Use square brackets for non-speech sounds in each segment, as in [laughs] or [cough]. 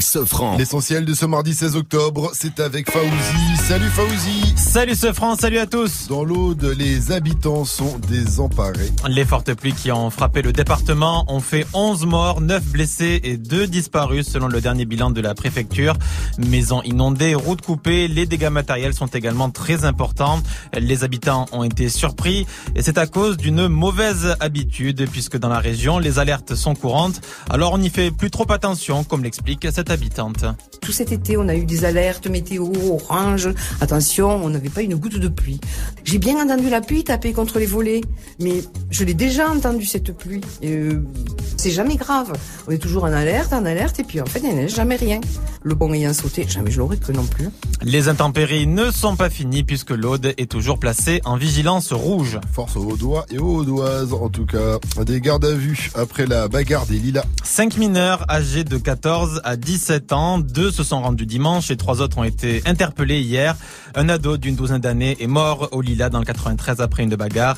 Morning, Sofran. L'essentiel de ce mardi 16 octobre, c'est avec Faouzi. Salut Faouzi. Salut ce France, salut à tous. Dans l'Aude, les habitants sont désemparés. Les fortes pluies qui ont frappé le département ont fait 11 morts, 9 blessés et 2 disparus selon le dernier bilan de la préfecture. Maisons inondées, routes coupées, les dégâts matériels sont également très importants. Les habitants ont été surpris et c'est à cause d'une mauvaise habitude puisque dans la région, les alertes sont courantes. Alors on n'y fait plus trop attention comme l'explique cette habitante. Tout cet été, on a eu des alertes météo, orange. Attention, on n'avait pas une goutte de pluie. J'ai bien entendu la pluie taper contre les volets, mais je l'ai déjà entendu cette pluie. Euh, c'est jamais grave. On est toujours en alerte, en alerte, et puis en fait, il n'y a jamais rien. Le pont ayant sauté, jamais je l'aurais cru non plus. Les intempéries ne sont pas finies puisque l'Aude est toujours placée en vigilance rouge. Force aux Audois et aux Audoises, en tout cas. Des gardes à vue après la bagarre des Lilas. Cinq mineurs âgés de 14 à 17 ans, deux se sont rendus dimanche et trois autres ont été interpellés hier. Un ado d'une douzaine d'années est mort au Lila dans le 93 après une bagarre.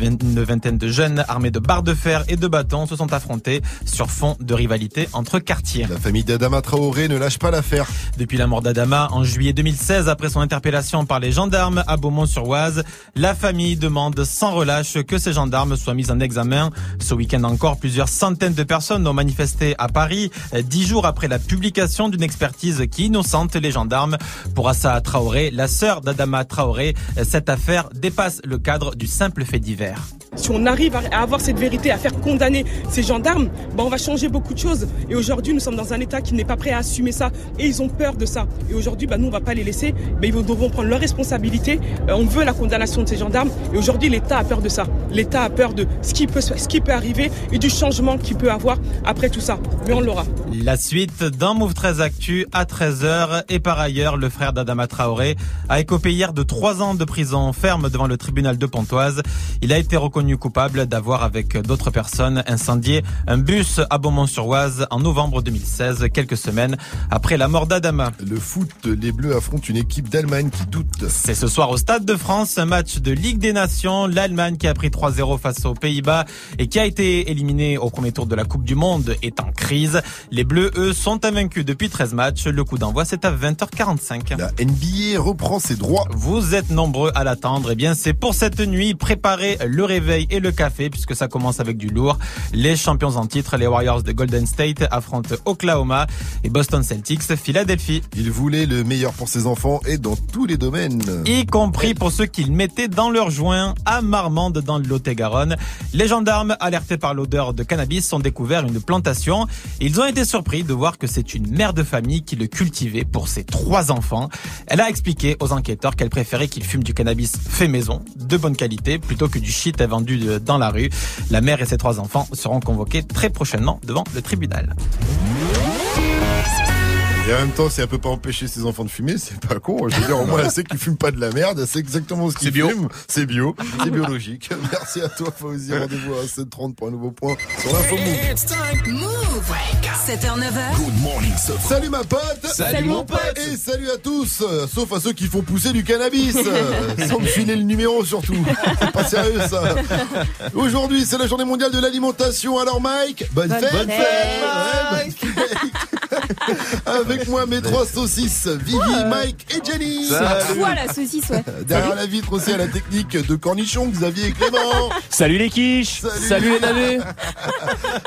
Une vingtaine de jeunes armés de barres de fer et de bâtons se sont affrontés sur fond de rivalité entre quartiers. La famille d'Adama Traoré ne lâche pas l'affaire. Depuis la mort d'Adama en juillet 2016, après son interpellation par les gendarmes à Beaumont-sur-Oise, la famille demande sans relâche que ces gendarmes soient mis en examen. Ce week-end encore, plusieurs centaines de personnes ont manifesté à Paris, dix jours après la publication d'une expertise qui innocente les gendarmes. Pour Assa Traoré, la sœur d'Adama Traoré, cette affaire dépasse le cadre du simple fait divers. Si on arrive à avoir cette vérité, à faire condamner ces gendarmes, ben on va changer beaucoup de choses. Et aujourd'hui, nous sommes dans un État qui n'est pas prêt à assumer ça. Et ils ont peur de ça. Et aujourd'hui, ben nous, on va pas les laisser. Ben ils devront prendre leurs responsabilités. Euh, on veut la condamnation de ces gendarmes. Et aujourd'hui, l'État a peur de ça. L'État a peur de ce qui, peut, ce qui peut arriver et du changement qu'il peut avoir après tout ça. Mais on l'aura. La suite dans Move 13 Actu à 13h. Et par ailleurs, le frère d'Adama Traoré a écopé hier de 3 ans de prison ferme devant le tribunal de Pontoise. Il a été reconnu coupable d'avoir avec d'autres personnes incendié un bus à Beaumont-sur-Oise en novembre 2016, quelques semaines après la mort d'Adama. Le foot, les Bleus affrontent une équipe d'Allemagne qui doute. C'est ce soir au Stade de France, un match de Ligue des Nations. L'Allemagne qui a pris 3-0 face aux Pays-Bas et qui a été éliminée au premier tour de la Coupe du Monde est en crise. Les Bleus, eux, sont invaincus depuis 13 matchs. Le coup d'envoi, c'est à 20h45. La NBA reprend ses droits. Vous êtes nombreux à l'attendre. Eh bien, c'est pour cette nuit. Préparez le réveil et le café puisque ça commence avec du lourd. Les champions en titre, les Warriors de Golden State affrontent Oklahoma et Boston Celtics, Philadelphie. Il voulait le meilleur pour ses enfants et dans tous les domaines. Y compris pour ceux qu'ils mettaient dans leur joint à Marmande dans le Lot-et-Garonne. Les gendarmes, alertés par l'odeur de cannabis, ont découvert une plantation. Ils ont été surpris de voir que c'est une mère de famille qui le cultivait pour ses trois enfants. Elle a expliqué aux enquêteurs qu'elle préférait qu'ils fument du cannabis fait maison, de bonne qualité, plutôt que du shit vendu dans la rue. La mère et ses trois enfants seront convoqués très prochainement devant le tribunal. Et en même temps, si elle peut pas empêcher ses enfants de fumer, c'est pas con. Je veux dire, au moins, elle sait qu'ils fument pas de la merde, elle sait exactement ce qu'ils fument. C'est bio. C'est biologique. [laughs] Merci à toi, Fauzi. Rendez-vous à 7h30 pour un nouveau point sur l'info Move. Move. 7h, 9h. Good morning. Salut ma pote Salut, mon pote. Et salut à tous Sauf à ceux qui font pousser du cannabis [laughs] Sans me filer le numéro surtout C'est pas sérieux ça Aujourd'hui c'est la journée mondiale de l'alimentation Alors Mike, bonne, fête, fête. Bonne fête. [laughs] Avec moi mes trois saucisses Vivi, Mike et Jenny Toi la saucisse, ouais. [laughs] Derrière la vitre aussi à la technique de cornichon Xavier et Clément [laughs] Salut les quiches Salut. les navets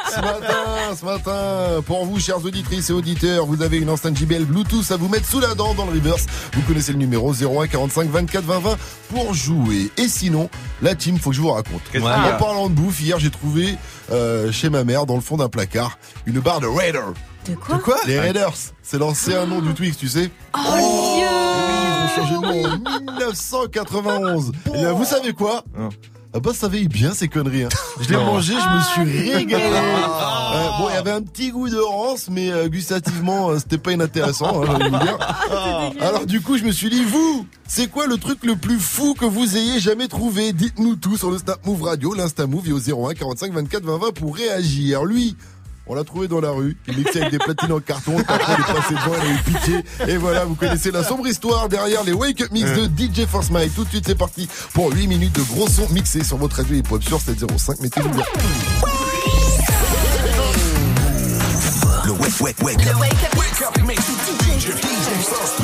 Ce matin, ce matin, pour vous, chers auditrices et auditeurs, vous avez une enceinte JBL Bluetooth à vous mettre sous la dent dans le reverse. Vous connaissez le numéro 01 45 24 20 20 pour jouer. Et sinon, la team, faut que je vous raconte. En parlant de bouffe, hier, j'ai trouvé euh, chez ma mère, dans le fond d'un placard, une barre de Raider. De quoi Les Raiders, c'est l'ancien nom du Twix, tu sais. Oh, Oui, Dieu ils ont changé de nom en 1991. Et euh, vous savez quoi ah bah ça veille bien ces conneries. hein. [laughs] Je l'ai mangé, je me suis régalé. Euh, bon, il y avait un petit goût de rance, mais euh, gustativement, euh, c'était pas inintéressant, hein, j'ai envie de vous dire. [laughs] Alors du coup, je me suis dit, vous, c'est quoi le truc le plus fou que vous ayez jamais trouvé? Dites-nous tout sur le Snap Move Radio, l'Insta Move et au 01 45 24 20 20 pour réagir. Lui, On l'a trouvé dans la rue. Il mixait avec des platines en carton. Le patron est passé devant, elle a eu pitié. Et voilà, vous connaissez la sombre histoire derrière les Wake Up Mix de DJ Force Mike. Tout de suite, c'est parti pour 8 minutes de gros son mixés sur votre radio hip-hop sur 705. Mettez-vous bien. Le wake, wake, wake. Le wake up, wake up mix DJ, DJ First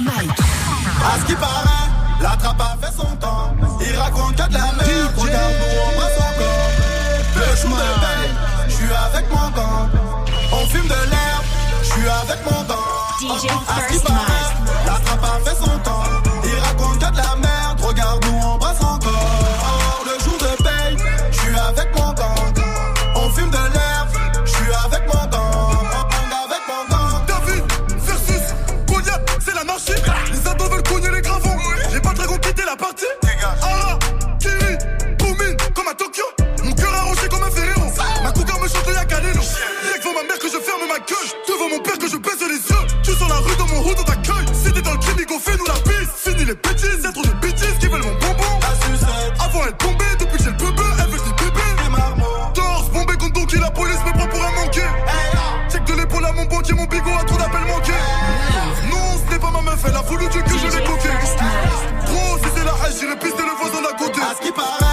Mike. À ce qui paraît, la trappe a fait son temps. Il raconte que de la merde. Encore. Le de suis avec mon gang. On fume de l'herbe, je suis avec mon gang. DJ First la trappe a fait son temps. Les yeux. Tu sens la rue dans mon hood, on t'accueille. Si t'es dans le crime, fais-nous la piste. Fini les bêtises, y'a trop de bêtises qui veulent mon bonbon. La Avant elle tombait, depuis que j'ai le bébé, elle veut des bébés. Torse, bombé contre Donkey, la police me prend pour un manqué. Check de l'épaule à mon banquier, mon bigot a trop d'appels manqués. Non, ce n'est pas ma meuf, elle a voulu du que je l'ai coqué. Gros, si c'est la hache, j'irai pister le voisin d'à côté. À ce qui paraît,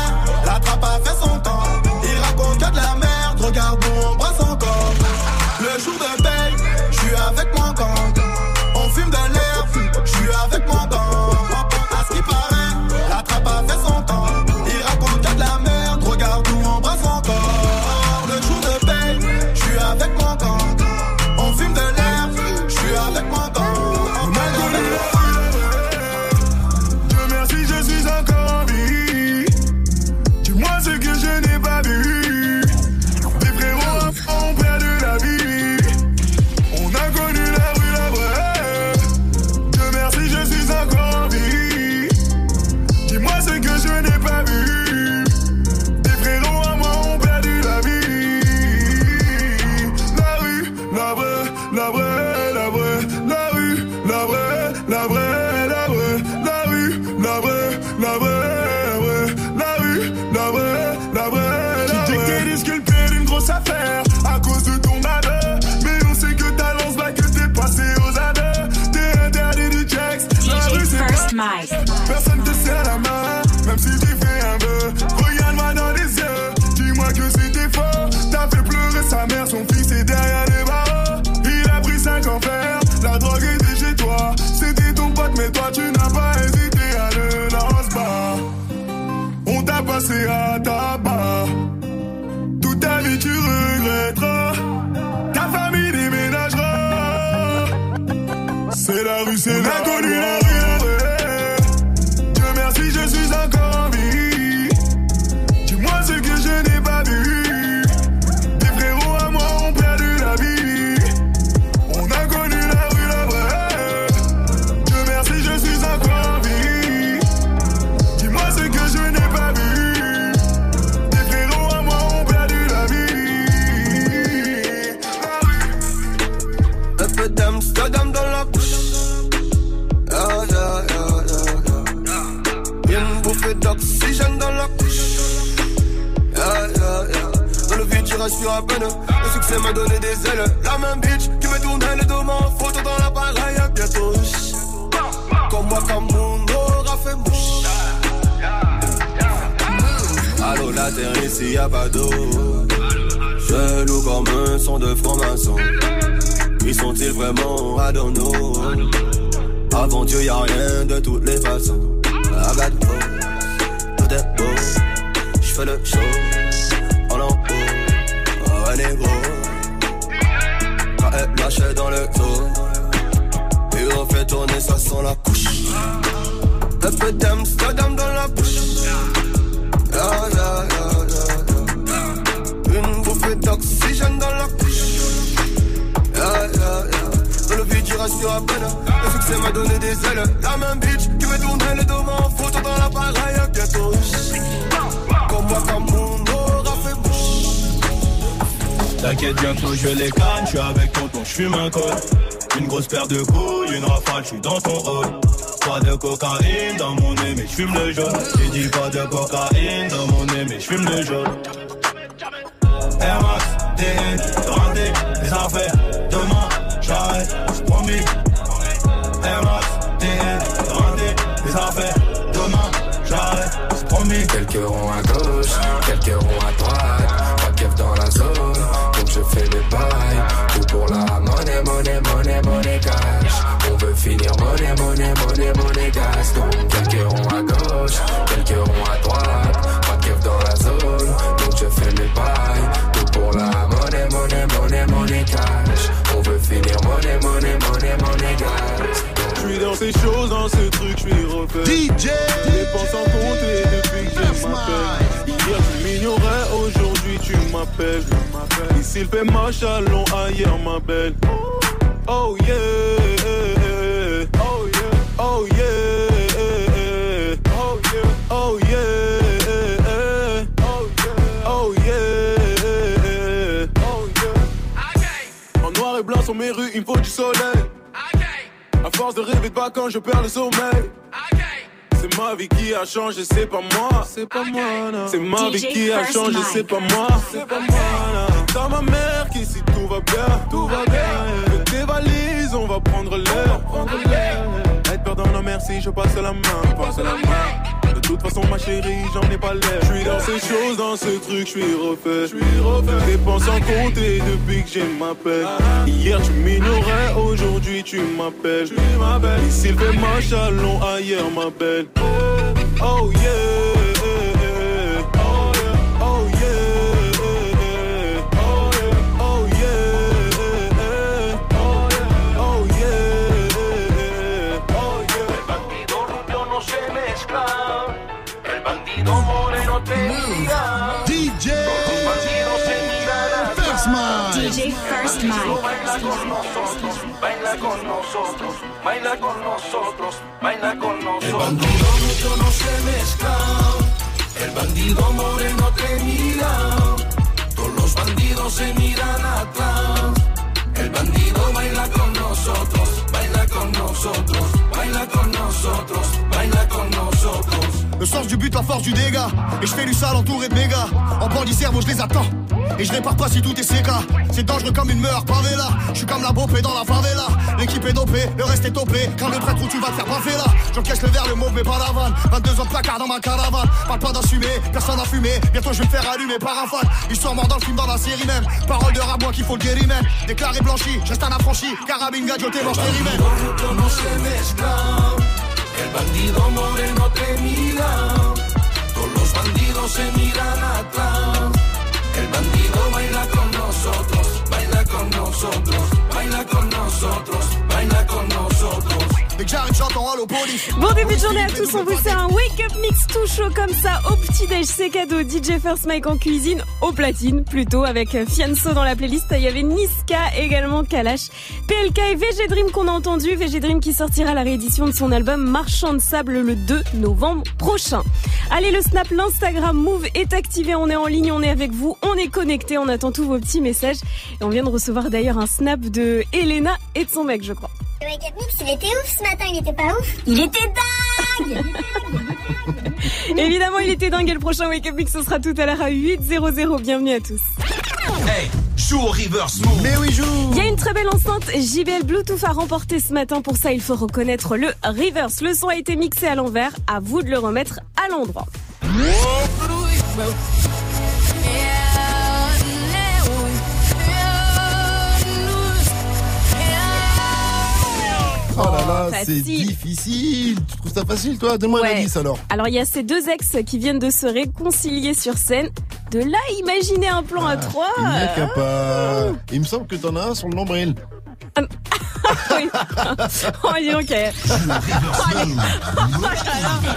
Le succès m'a donné des ailes. La même bitch qui me tournait le dos, en photo dans l'appareil. À bientôt. Comme moi, comme mon aura fait mouche. Allô, la terre ici, y'a pas d'eau. Je loue comme un son de franc-maçon. Ils sont-ils vraiment à Avant Dieu y'a rien de toutes les façons I got beau, tout est beau J'fais le show Dans le dos Et on fait tourner ça sans la couche Un peu d'Amsterdam dans la bouche yeah, yeah, yeah, yeah. Une bouffée d'oxygène dans la couche. Dans le vide, je rassure à peine. Le succès m'a donné des ailes. La même bitch qui me tournait le dos, en photo dans l'appareil. Bientôt. T'inquiète bientôt je les canne, je suis avec tonton, je fume un col. Une grosse paire de couilles, une rafale, je suis dans ton rôle. Pas de cocaïne dans mon nez mais je fume le jaune. J'ai dit pas de cocaïne dans mon nez mais je fume le jaune. Air fais mes bails. Tout pour la monnaie, monnaie, monnaie, monnaie cash. On veut finir monnaie, monnaie, monnaie, monnaie gas. Donc quelques ronds à gauche, quelques ronds à droite. Pas de dans la zone, donc je fais mes bails. Tout pour la monnaie, monnaie, monnaie, monnaie cash. On veut finir monnaie, monnaie, monnaie, monnaie gas. Je suis dans ces choses, dans ce truc, je suis refait. DJ dépense sans compter depuis que je m'appelle. Hier tu m'ignorais, aujourd'hui tu m'appelles. Le fait ma chalon, ailleurs ma belle. Oh yeah, oh yeah, oh yeah, oh yeah, oh yeah, oh yeah, oh yeah. En noir et blanc sur mes rues, il me faut du soleil. À force de rêver de vacances, je perds le sommeil. C'est ma vie qui a changé, c'est pas moi. C'est pas moi, non. C'est ma vie qui a changé, c'est pas moi. C'est pas moi, Dans ma mère qu'ici tout va bien, tout va bien. Fais tes valises, on va prendre l'air, prendre l'air. Être perdant, non merci, je passe la main, passe la main. De toute façon, ma chérie, j'en ai pas l'air. Je suis dans ces choses, dans ce truc, je suis refait. Je suis refait. Dépense en compter depuis que j'ai ma paix. Hier, tu m'ignorais, aujourd'hui, tu m'appelles. Tu m'appelles. Ici, le fait ma chalon, ailleurs, ma belle. Oh yeah. Mira. DJ. First Mike DJ First Mike. Baila con nosotros, baila con nosotros, baila con nosotros, baila con nosotros. El bandido rubio no se mezcla. El bandido moreno te mira. Todos los bandidos se miran atrás. El bandido baila con nosotros, baila con nosotros, baila con nosotros. Le sens du but, la force du dégât. Et je fais du sale entouré de méga. En bandit cerveau, je les attends. Et je répare pas si tout est CK. C'est dangereux comme une meilleure favela. Je suis comme la bopée dans la favela. L'équipe est dopée, le reste est topé. Quand le prêtre où tu vas te faire baffer là. J'encaisse le verre, le mauve, mais pas la vanne. 22 ans de placard dans ma caravane. Parle pas d'assumer, personne n'a fumé. Bientôt je vais me faire allumer par un fan. Histoire mort dans le film, dans la série même. Parole de rap, moi qu'il faut le guérir même. Déclaré blanchi, je reste un affranchi. Carabine, gadgeté, mange les El bandido moreno te mira. Todos los bandidos se miran atrás. El bandido baila con nosotros, baila con nosotros, baila con nosotros. Dès que j'arrive, j'entends Allo Police. Bon début de journée à tous, on vous fait un wake-up mix tout chaud comme ça au petit-déj, c'est cadeau. DJ First Mike en cuisine, au platine plutôt, avec Fianso dans la playlist. Il y avait Niska, également Kalash, PLK et VG Dream qu'on a entendu. VG Dream qui sortira la réédition de son album Marchand de sable le 2 novembre prochain. Allez, le Snap, l'Instagram Move est activé, on est en ligne, on est avec vous, on est connecté, on attend tous vos petits messages. Et on vient de recevoir d'ailleurs un snap de Elena et de son mec, je crois. Le Wake Up Mix, il était ouf ce matin, il était pas ouf Il était dingue [laughs] Évidemment, il était dingue et le prochain Wake Up Mix, ce sera tout à l'heure à 8.00. Bienvenue à tous. Hey, joue au reverse move. Mais oui, joue Il y a une très belle enceinte JBL Bluetooth à remporter ce matin. Pour ça, il faut reconnaître le reverse. Le son a été mixé à l'envers. À vous de le remettre à l'endroit. Oh là là, c'est facile. difficile Tu trouves ça facile, toi Donne-moi un Ouais. indice, alors Alors, il y a ces deux ex qui viennent de se réconcilier sur scène. De là, imaginer un plan à trois. Il n'y a qu'à pas... Il me semble que t'en as un sur le nombril. Oui. [laughs] oh, dis donc.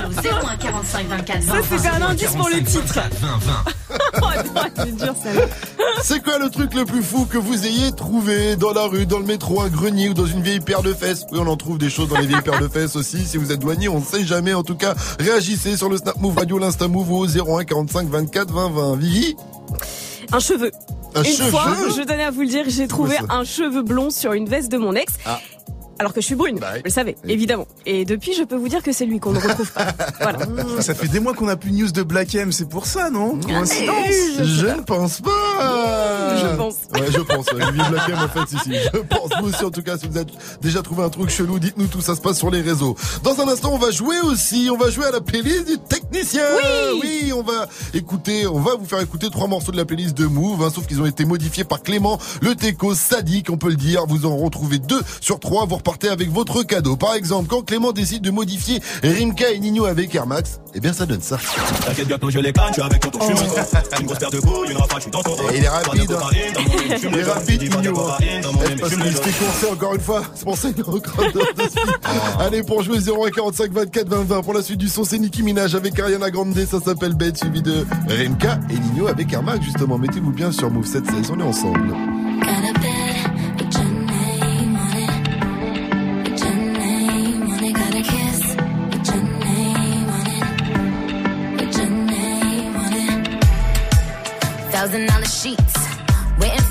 Au 01 45 24 20 Ça, c'était un indice pour le titre. 20 20. Oh, non, c'est dur, ça. C'est quoi le truc le plus fou que vous ayez trouvé dans la rue, dans le métro, un grenier ou dans une vieille paire de fesses? Oui, on en trouve des choses dans les vieilles paires de fesses aussi. Si vous êtes douanier, on ne sait jamais. En tout cas, réagissez sur le Snap Move Radio, l'Insta Move au 01 45 24 20 20. Vivi? Un cheveu. Un Une cheveu fois, je tenais à vous le dire, j'ai trouvé un cheveu blond sur une veste de mon ex. Ah. Alors que je suis brune, Bah vous le savez, évidemment. Et depuis, je peux vous dire que c'est lui qu'on ne retrouve pas. [laughs] Voilà. Ça fait des mois qu'on a plus de news de Black M, c'est pour ça, non Ah, Coïncidence je ne pense pas Je pense. Ouais, je pense. ouais. [laughs] Olivier en fait, si, si. Je pense. Vous aussi, en tout cas, si vous avez déjà trouvé un truc chelou, dites-nous tout ça se passe sur les réseaux. Dans un instant, on va jouer aussi. On va jouer à la playlist du technicien. Oui. Oui, on va écouter, on va vous faire écouter trois morceaux de la playlist de Move, hein, sauf qu'ils ont été modifiés par Clément, le Teco, Sadik, on peut le dire. Vous en retrouvez deux sur trois. Vous repartez avec votre cadeau. Par exemple, quand Clément décide de modifier Rimka et Nino avec Air Max, eh bien, ça donne ça. T'inquiète bientôt je les canne, je suis avec tonton, je suis Oh. mon Une grosse paire de couilles, une rafale, je suis dans ton rôle. Et il est rapide. Fume [laughs] Il est rapide, Nino. hein. Parce qu'il jaune. coincé encore une fois. C'est pour ça qu'il est encore de suite. Allez, pour jouer 0145 24 20 20 pour la suite du son, c'est Nicki Minaj avec Ariana Grande, ça s'appelle Bête, suivi de Remka et Nino avec Air Max, justement. Mettez-vous bien sur Move 7 16, on est ensemble.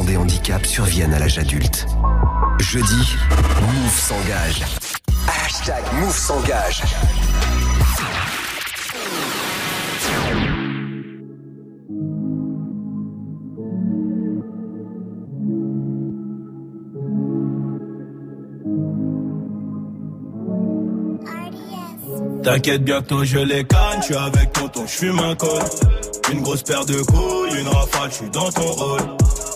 Des handicaps surviennent à l'âge adulte. Jeudi, Move s'engage. Hashtag Move s'engage. T'inquiète, bientôt je les canne, suis avec tonton, je fume un col. Une grosse paire de couilles, une rafale, je suis dans ton rôle.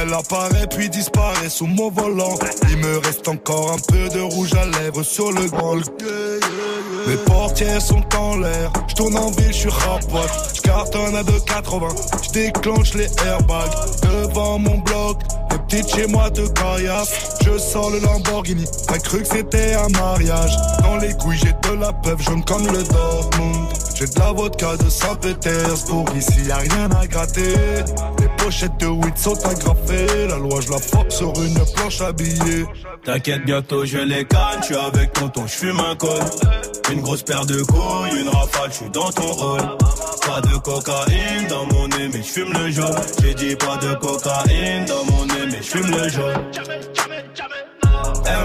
Elle apparaît puis disparaît sous mon volant. Il me reste encore un peu de rouge à lèvres sur le grand. Mes portières sont en l'air. Je tourne en ville, je suis rapote. Je cartonne à 2,80. Je déclenche les airbags devant mon bloc. Les petites chez moi te caillassent. Je sors le Lamborghini. T'as cru que c'était un mariage. Dans les couilles, j'ai de la peuple jaune comme le Dortmund. J'ai de la vodka de Saint-Pétersbourg. Ici, y a rien à gratter. Pochettes de weed sont agrafées. La loi, je la frappe sur une planche billets. T'inquiète, bientôt je les canne, suis avec tonton, je fume un col. Une grosse paire de couilles, une rafale, je suis dans ton rôle. Pas de cocaïne dans mon nez, mais je fume le jaune. J'ai dit pas de cocaïne dans mon nez, mais je fume le jaune.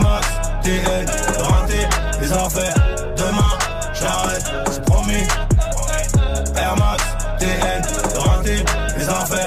Max, TN, raté, les affaires. Demain, j'arrête, c'est promis. Air Max, TN, raté, les affaires.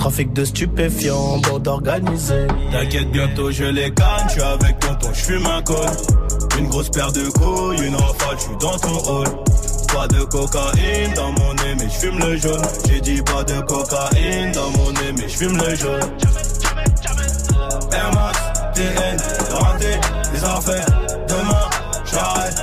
Trafic de stupéfiants, bande organisée. T'inquiète, bientôt je les canne, je suis avec tonton, je fume un col. Une grosse paire de couilles, une rafale, je suis dans ton hall. Pas de cocaïne dans mon nez, mais je fume le jaune. J'ai dit pas de cocaïne dans mon nez, mais je fume le jaune. Air Max, TN, raté, les affaires. Demain, j'arrête,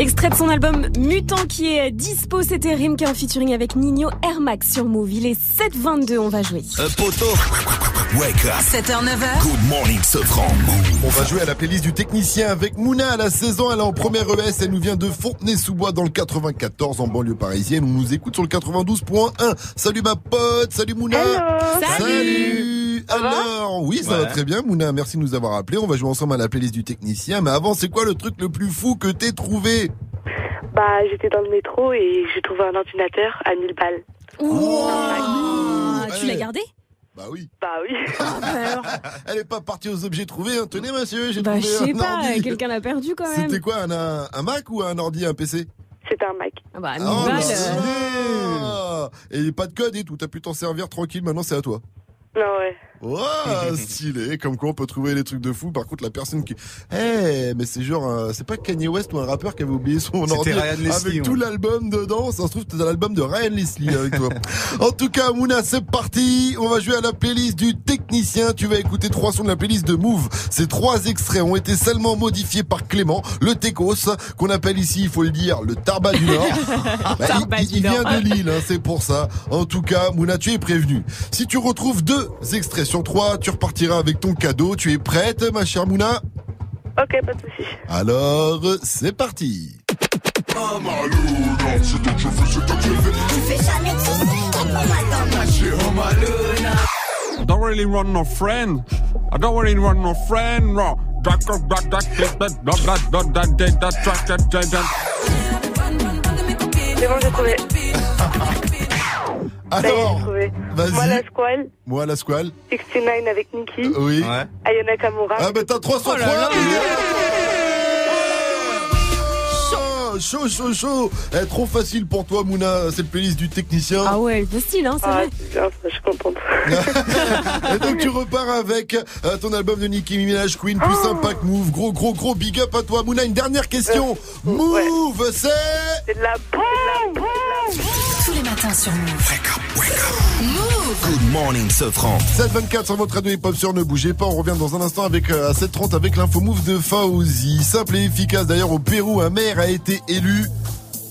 Extrait de son album Mutant qui est dispo, c'était Rimka en featuring avec Nino Air Max sur Move. Il est 7h22, on va jouer. Un poteau. Wake up. 7h, 9h. Good morning, Sofran. On va jouer à la playlist du technicien avec Mouna à la saison. Elle est en première ES. Elle nous vient de Fontenay-sous-Bois dans le 94 en banlieue parisienne. On nous écoute sur le 92.1. Salut ma pote. Salut Mouna. Salut. Alors, oui, ça va très bien, Mouna. Merci de nous avoir appelés. On va jouer ensemble à la playlist du technicien. Mais avant, c'est quoi le truc le plus fou que t'aies trouvé Bah, j'étais dans le métro et j'ai trouvé un ordinateur à 1000 balles. Ah, tu l'as gardé Bah oui. Bah oui. [laughs] Elle est pas partie aux objets trouvés. Hein. Tenez, monsieur, j'ai Bah, je trouvé sais un pas, ordi. quelqu'un l'a perdu quand même. C'était quoi, un, un, un Mac ou un ordi, un PC C'était un Mac. Ah bah, 1000 Oh, balles. stylé. euh, Et pas de code et tout, t'as pu t'en servir tranquille, maintenant c'est à toi. Non, ouais. Wow, [laughs] stylé, comme quoi on peut trouver des trucs de fou. Par contre, la personne qui, eh, mais c'est genre, un- c'est pas Kanye West ou un rappeur qui avait oublié son ordi Ryan Leslie, avec ouais. tout l'album dedans. Ça se trouve, c'était l'album de Ryan Leslie avec toi. [laughs] en tout cas, Mouna, c'est parti. On va jouer à la playlist du technicien. Tu vas écouter trois sons de la playlist de Move. Ces trois extraits ont été seulement modifiés par Clément, le Tecos, qu'on appelle ici, il faut le dire, le Tarba du Nord. [laughs] Bah, il- il, il vient de Lille, hein, c'est pour ça. En tout cas, Mouna, tu es prévenu. Si tu retrouves deux extraits sur 3, tu repartiras avec ton cadeau. Tu es prête, ma chère Mouna Ok, pas de souci. Alors, c'est parti. Don't really run no friend. I don't really run no friend. Alors, trouvé. vas-y. Moi, la squale, Moi, la squale. 69 avec Nikki. Oui. Ayana Kamura. Ah, bah t'as 303 Oh là là. Oh, Chaud, chaud, chaud eh, Trop facile pour toi, Mouna, cette playlist du technicien. Ah ouais, facile, hein, c'est Ah, vrai. c'est bien, je suis contente. [laughs] Et donc tu repars avec euh, ton album de Nicki Minaj, Queen, plus Oh. Impact Move. Gros, gros, gros big up à toi, Mouna. Une dernière question. Euh, Move, c'est... C'est de la bombe Matins sur Move. Move. Good morning, Sofran. 724 sur votre radio hip-hop sur Ne bougez pas. On revient dans un instant avec euh, à 730 avec l'info move de Fauzi. Simple et efficace. D'ailleurs, au Pérou, un maire a été élu.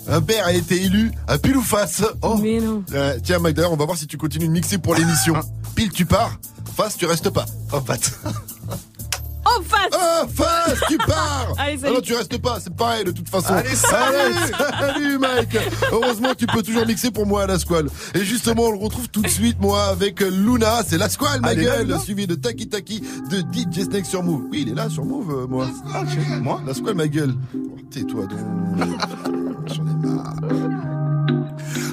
Un maire a été élu à pile ou face. Oh. Mais non. Euh, tiens, Mike, d'ailleurs, on va voir si tu continues de mixer pour l'émission. Pile, tu pars. Face, tu restes pas. Oh, pat. [laughs] Oh, face Oh, face tu pars [laughs] Allez, Ah salut. non, tu restes pas, c'est pareil de toute façon. Allez, salut Allez, [laughs] salut, Mike Heureusement, tu peux toujours mixer pour moi à la squale. Et justement, on le retrouve tout de suite, moi, avec Luna. C'est la squale, ma Allez, gueule, suivi de Taki Taki de DJ Snake sur Move. Oui, il est là sur Move, euh, moi. Moi La squale, ma gueule. Oh, Tais-toi donc. [laughs] J'en ai marre.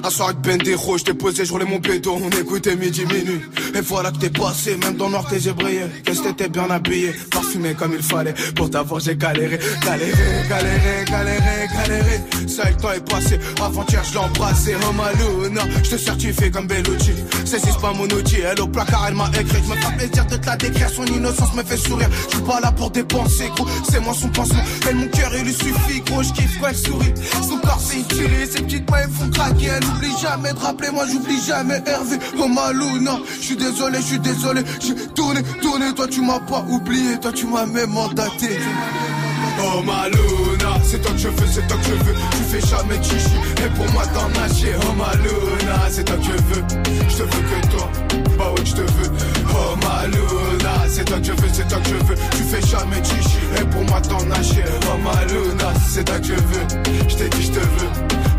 Un soir avec Bendero, je t'ai posé, je roulais mon béton, on écoutait midi minuit. Et voilà que t'es passé, même dans noir tes yeux brillaient. Qu'est-ce que t'étais bien habillé, parfumé comme il fallait. Pour t'avoir j'ai galéré, galéré, galéré, galéré, galéré. Ça le temps est passé, avant-hier je l'ai embrassé. Oh Maluna, je te certifie comme Bellucci. C'est si c'est pas mon outil, elle au placard elle m'a écrit. Je me fais plaisir de te la décrire, son innocence me fait sourire. Je suis pas là pour dépenser, gros, c'est moi son pansement. Elle mon cœur il lui suffit, gros, je kiffe quand elle sourit. Son corps c'est tiré, ses petites mains font craquer. Oublie jamais de rappeler, moi j'oublie jamais Hervé. Oh Maluna, je suis désolé, je suis désolé. J'ai tourné, tourné, toi tu m'as pas oublié, toi tu m'as même mandaté. Oh Maluna, c'est toi que je veux, c'est toi que je veux. Tu fais jamais de chichi, et pour moi t'en as chier. Oh Maluna, c'est toi que je veux. Je te veux que toi, bah ouais, je te veux. Oh Maluna, c'est toi que je veux, c'est toi que je veux. Tu fais jamais chichi, et pour moi t'en as chier. Oh Maluna, c'est toi que je veux. Je t'ai dit, je te veux.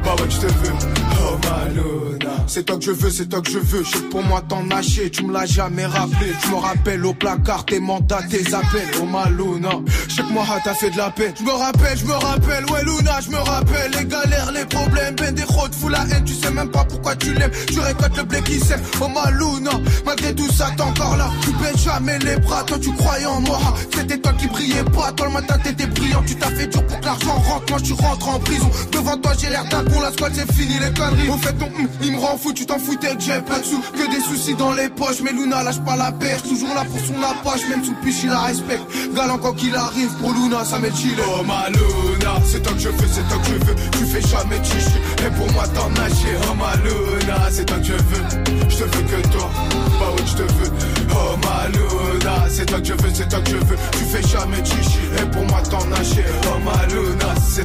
Bah ouais, je te veux. Oh Maluna, c'est toi que je veux, c'est toi que je veux. Je pour moi t'en as chier, tu me l'as jamais rappelé. Tu me rappelles au placard tes mandats, tes appels. Oh Maluna, je moi t'as fait de la peine. Je me rappelle, je me rappelle, ouais Luna, je me rappelle. Les galères, les problèmes, ben des routes, fous la haine. Tu sais même pas pourquoi tu l'aimes. Tu récoltes le blé qui sème. Oh Maluna, malgré tout ça t'es encore Tu baisses jamais les bras, toi tu croyais en moi. C'était toi qui brillais pas, toi le matin t'étais brillant. Tu t'as fait dur pour que l'argent rentre, moi tu rentres en prison. Devant toi j'ai l'air d'un con, la squad c'est fini les conneries. Au fait ton hum, il me rend fou, tu t'en foutais que j'ai pas de sous. Que des soucis dans les poches, mais Luna lâche pas la perche. Toujours là pour son approche, même sous piche il la respecte. Galant quand qu'il arrive, pour Luna ça met chill. Oh ma Luna, c'est toi que je veux, c'est toi que je veux. Tu fais jamais chichi, et pour moi t'en as. Oh ma Luna, c'est toi que je veux. Je veux que toi, bah ouais je te veux. Oh ma Luna, c'est toi que je veux, c'est toi que je veux. Tu fais jamais de chichi, et pour moi t'en as chier. Oh ma Luna, c'est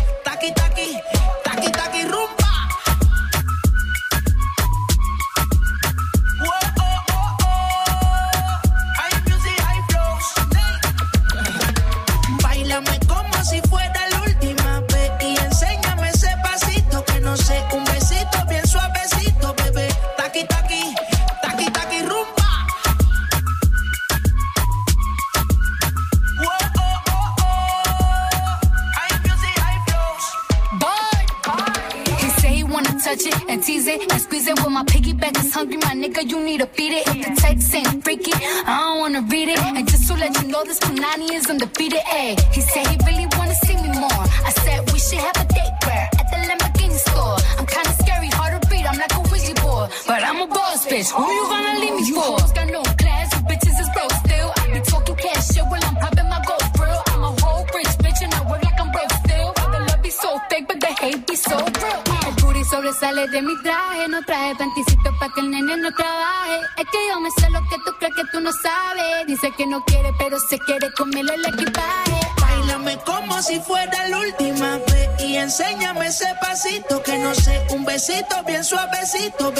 Bien suavecito,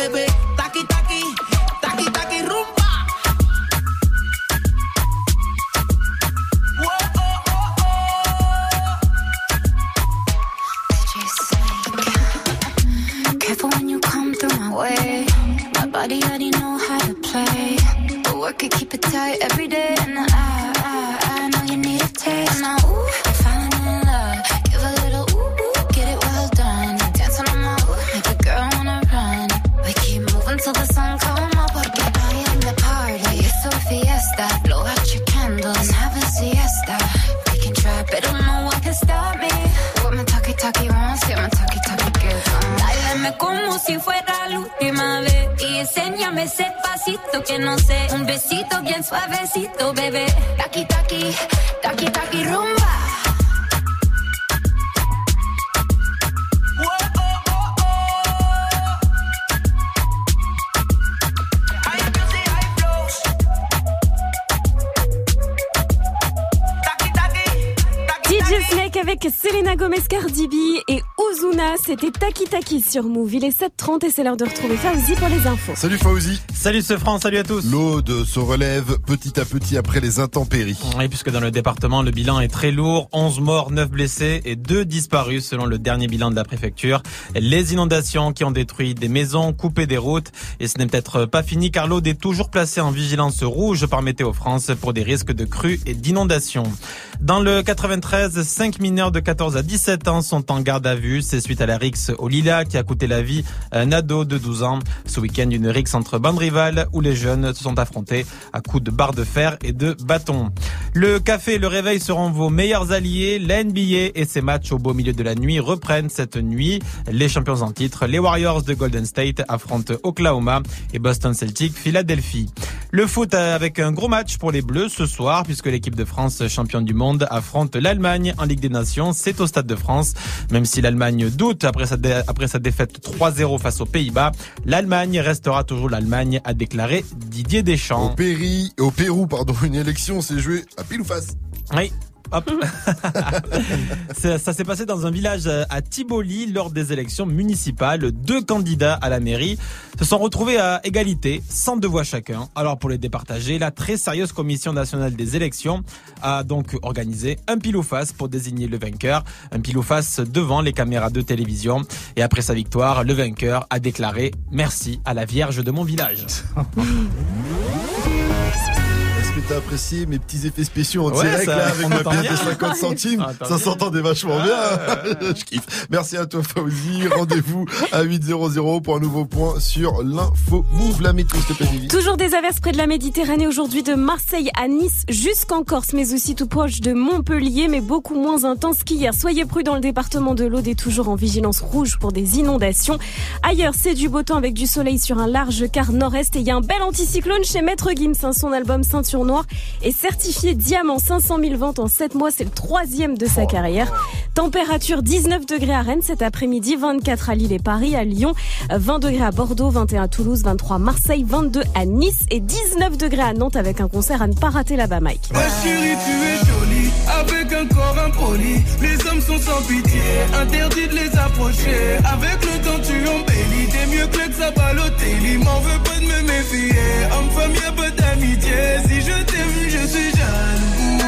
sur Move. Il est 7h30 et c'est l'heure de retrouver Fauzi pour les infos. Salut Fauzi. Salut ce France, salut à tous. L'Aude se relève petit à petit après les intempéries. Oui, puisque dans le département, le bilan est très lourd. 11 morts, 9 blessés et 2 disparus selon le dernier bilan de la préfecture. Les inondations qui ont détruit des maisons, coupé des routes. Et ce n'est peut-être pas fini car l'Aude est toujours placée en vigilance rouge par Météo France pour des risques de crues et d'inondations. Dans le 93, 5 mineurs de 14 à 17 ans sont en garde à vue. C'est suite à la rixe au Lila qui a coûté la vie à un ado de 12 ans. Ce week-end, une rixe entre bandes rivales où les jeunes se sont affrontés à coups de barres de fer et de bâtons. Le café et le réveil seront vos meilleurs alliés. La NBA et ses matchs au beau milieu de la nuit reprennent cette nuit. Les champions en titre, les Warriors de Golden State affrontent Oklahoma et Boston Celtic Philadelphie. Le foot avec un gros match pour les Bleus ce soir puisque l'équipe de France championne du monde affronte l'Allemagne en Ligue des Nations. C'est au Stade de France. Même si l'Allemagne doute après sa, dé- après sa défaite 3-0 face aux Pays-Bas, l'Allemagne restera toujours l'Allemagne, a déclaré Didier Deschamps. Au, Péri, au Pérou, pardon, une élection s'est jouée à pile ou face. Oui. Hop. [laughs] ça ça s'est passé dans un village à Tivoli lors des élections municipales. Deux candidats à la mairie se sont retrouvés à égalité, sans deux voix chacun. Alors pour les départager, la très sérieuse commission nationale des élections a donc organisé un pile ou face pour désigner le vainqueur. Un pile ou face devant les caméras de télévision. Et après sa victoire, le vainqueur a déclaré merci à la Vierge de mon village. [laughs] Que t'as apprécié mes petits effets spéciaux en Ouais, direct ça- là, avec ma pièce de 50 [laughs] centimes Ça s'entendait vachement bien. [laughs] Je kiffe. Merci à toi Fauzi. Rendez-vous à 8.00 pour un nouveau point sur l'info Move la météo, s'il te plaît, Vivi. Toujours des averses près de la Méditerranée aujourd'hui de Marseille à Nice jusqu'en Corse, mais aussi tout proche de Montpellier, mais beaucoup moins intense qu'hier. Soyez prudents, le département de l'Aude est toujours en vigilance rouge pour des inondations. Ailleurs, c'est du beau temps avec du soleil sur un large quart nord-est et il y a un bel anticyclone chez Maître Gims. hein. Son album Ceinture Est certifié diamant 500 000 ventes en 7 mois. C'est le troisième de sa carrière. Température 19 degrés à Rennes cet après-midi, 24 à Lille et Paris, à Lyon, 20 degrés à Bordeaux, 21 à Toulouse, 23 à Marseille, 22 à Nice et 19 degrés à Nantes avec un concert à ne pas rater là-bas, Mike. Ma chérie, tu es jolie, avec un corps impoli. Les hommes sont sans pitié, interdit de les approcher. Avec le temps, tu embellis, t'es mieux que le Sabalotelli. M'en veux pas de me méfier, homme-femme, y'a pas d'amitié. Si je t'aime, je suis jaloux.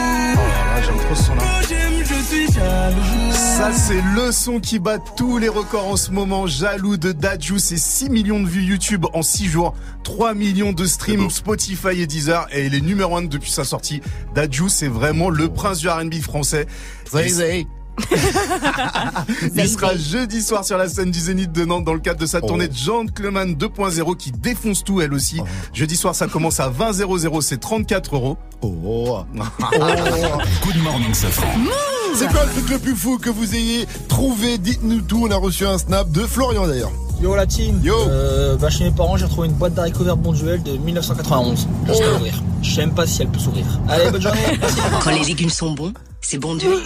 J'aime trop. Quand j'aime, je suis jaloux. Ça, c'est le son qui bat tous les records en ce moment. Jaloux de Dadju, c'est 6 millions de vues YouTube en 6 jours, 3 millions de streams Spotify et Deezer, et il est numéro 1 depuis sa sortie. Dadju, c'est vraiment le prince du R&B français. Zay, zay. [laughs] Il sera jeudi soir sur la scène du Zénith de Nantes dans le cadre de sa Oh. tournée Gentleman 2.0 qui défonce tout elle aussi. Jeudi soir, ça commence à 20 00, c'est 34 euros. Oh. Good morning, Safran. C'est quoi le truc le plus fou que vous ayez trouvé? Dites-nous tout. On a reçu un snap de Florian d'ailleurs. Yo la team Yo euh, bah, Chez mes parents j'ai retrouvé une boîte d'haricots verts Bonduel de 1991. Je. Je sais même pas si elle peut s'ouvrir. Allez bonne journée. Quand les légumes sont bons, c'est bon Dieu.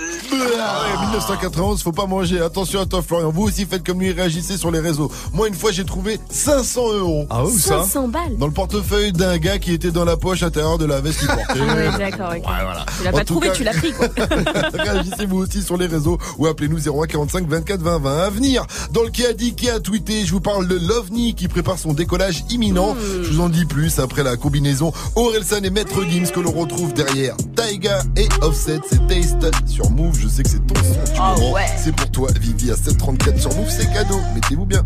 Ah ouais, 1991, faut pas manger. Attention à toi, Florian. Vous aussi, faites comme lui, réagissez sur les réseaux. Moi, une fois, j'ai trouvé 500 euros. Ah, où ça 500 balles. Dans le portefeuille d'un gars qui était dans la poche intérieure de la veste qu'il portait. [laughs] Ah ouais, d'accord, ok. voilà. Tu l'as pas trouvé, cas- tu l'as pris, quoi. [laughs] Réagissez vous aussi sur les réseaux ou appelez-nous 01 45 24 20 20. À venir, dans le qui a dit, qui a tweeté, je vous parle de l'OVNI qui prépare son décollage imminent. Hmm. Je vous en dis plus après la combinaison Orelsan et Maître Gims que l'on retrouve derrière Taiga et Offset. C'est Sur Move. Je sais que c'est ton son Oh, ouais. C'est pour toi, Vivi, à 734 sur Move. C'est cadeau. Mettez-vous bien.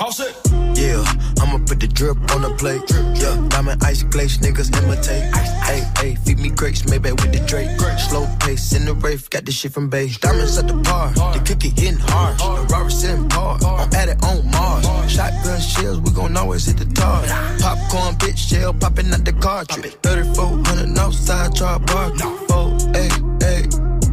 All set. Yeah, I'ma put the drip on the plate. Yeah, diamond ice glaze, niggas imitate. Hey, hey, feed me grapes, maybe with the Drake. Slow pace in the rave, got this shit from base. Diamonds at the bar, the cookie getting hard. The Robert sitting par, I'm at it on Mars. Shotgun shells, we gon' always hit the tar. Popcorn, bitch, shell popping out the cartridge. 3400 outside, drop bar. Oh, hey, hey.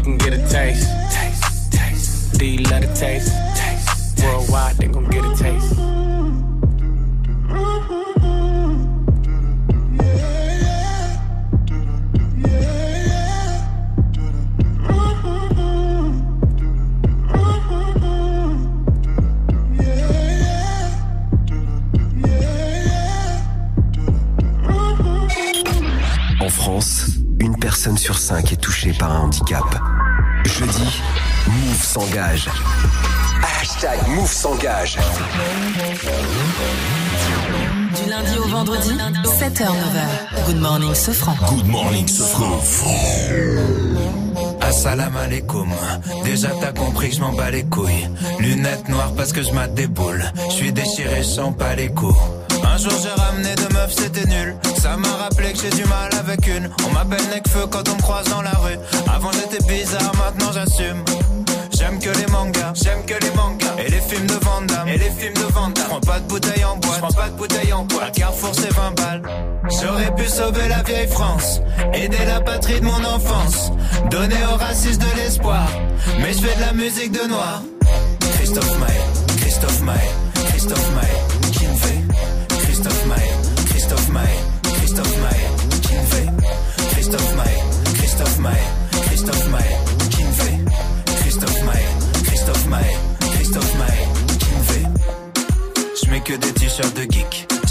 Taste. She can get a taste. taste. taste. Do you love the taste? taste. Worldwide, they gon' get a taste. France, une personne sur cinq est touchée par un handicap. Jeudi, Move s'engage. Hashtag Move s'engage. Du lundi au vendredi, 7h, 9h. Good morning, Sofran. Good morning, Sofran. Assalam alaikum. Déjà t'as compris, je m'en bats les couilles. Lunettes noires parce que je boules. Je suis déchiré, je sens pas les coups. Un jour j'ai ramené deux meufs, c'était nul. Ça m'a rappelé que j'ai du mal avec une. On m'appelle Necfeu quand on me croise dans la rue. Avant j'étais bizarre, maintenant j'assume. J'aime que les mangas, j'aime que les mangas. Et les films de Van Damme, et les films de Van Damme. Prends pas de bouteille en boîte, prends pas de bouteille en boîte. Carrefour c'est 20 balles. J'aurais pu sauver la vieille France, aider la patrie de mon enfance, donner aux racistes de l'espoir. Mais je fais de la musique de noir. Christophe Maé, Christophe Maé, Christophe Maé, qui me fait Christophe Maé, Christophe Maé, Christophe Maé, fait? Christophe Maé, Christophe Maé, Christophe Maé, fait? Christophe Maé, Christophe Maé, Christophe Maé, fait? Je mets que des t-shirts de geek.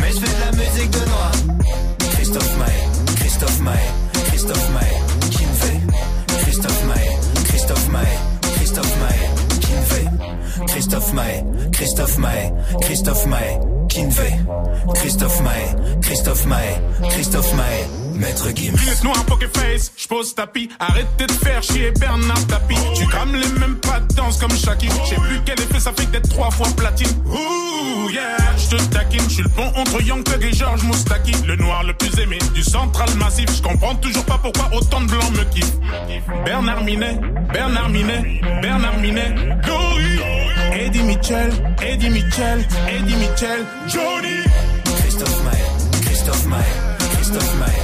Mais je fais de la musique de noir. Christophe Maé, Christophe Maé, Christophe Maé, qui me Christophe Maé, Christophe Maé, Christophe Maé, qui me Christophe Maé, Christophe Maé, Christophe Maé, qui me Christophe Maé, Christophe Maé, Christophe Maé. Maître Gims. Noir poker face, j'pose tapis. Arrêtez de faire chier Bernard Tapie. Tu crames les mêmes pas de danse comme Shaki. J'sais plus quel effet ça fait d'être trois fois platine. Ouh yeah, j'te taquine. J'suis le pont entre Young Thug et George Moustaki. Le noir le plus aimé du central massif. J'comprends toujours pas pourquoi autant de blancs me kiffent. Bernard Minet, Bernard Minet, Bernard Minet. Glory. Eddie Mitchell, Eddie Mitchell, Eddie Mitchell. Johnny. Christophe Maé, Christophe Maé, Christophe Maé,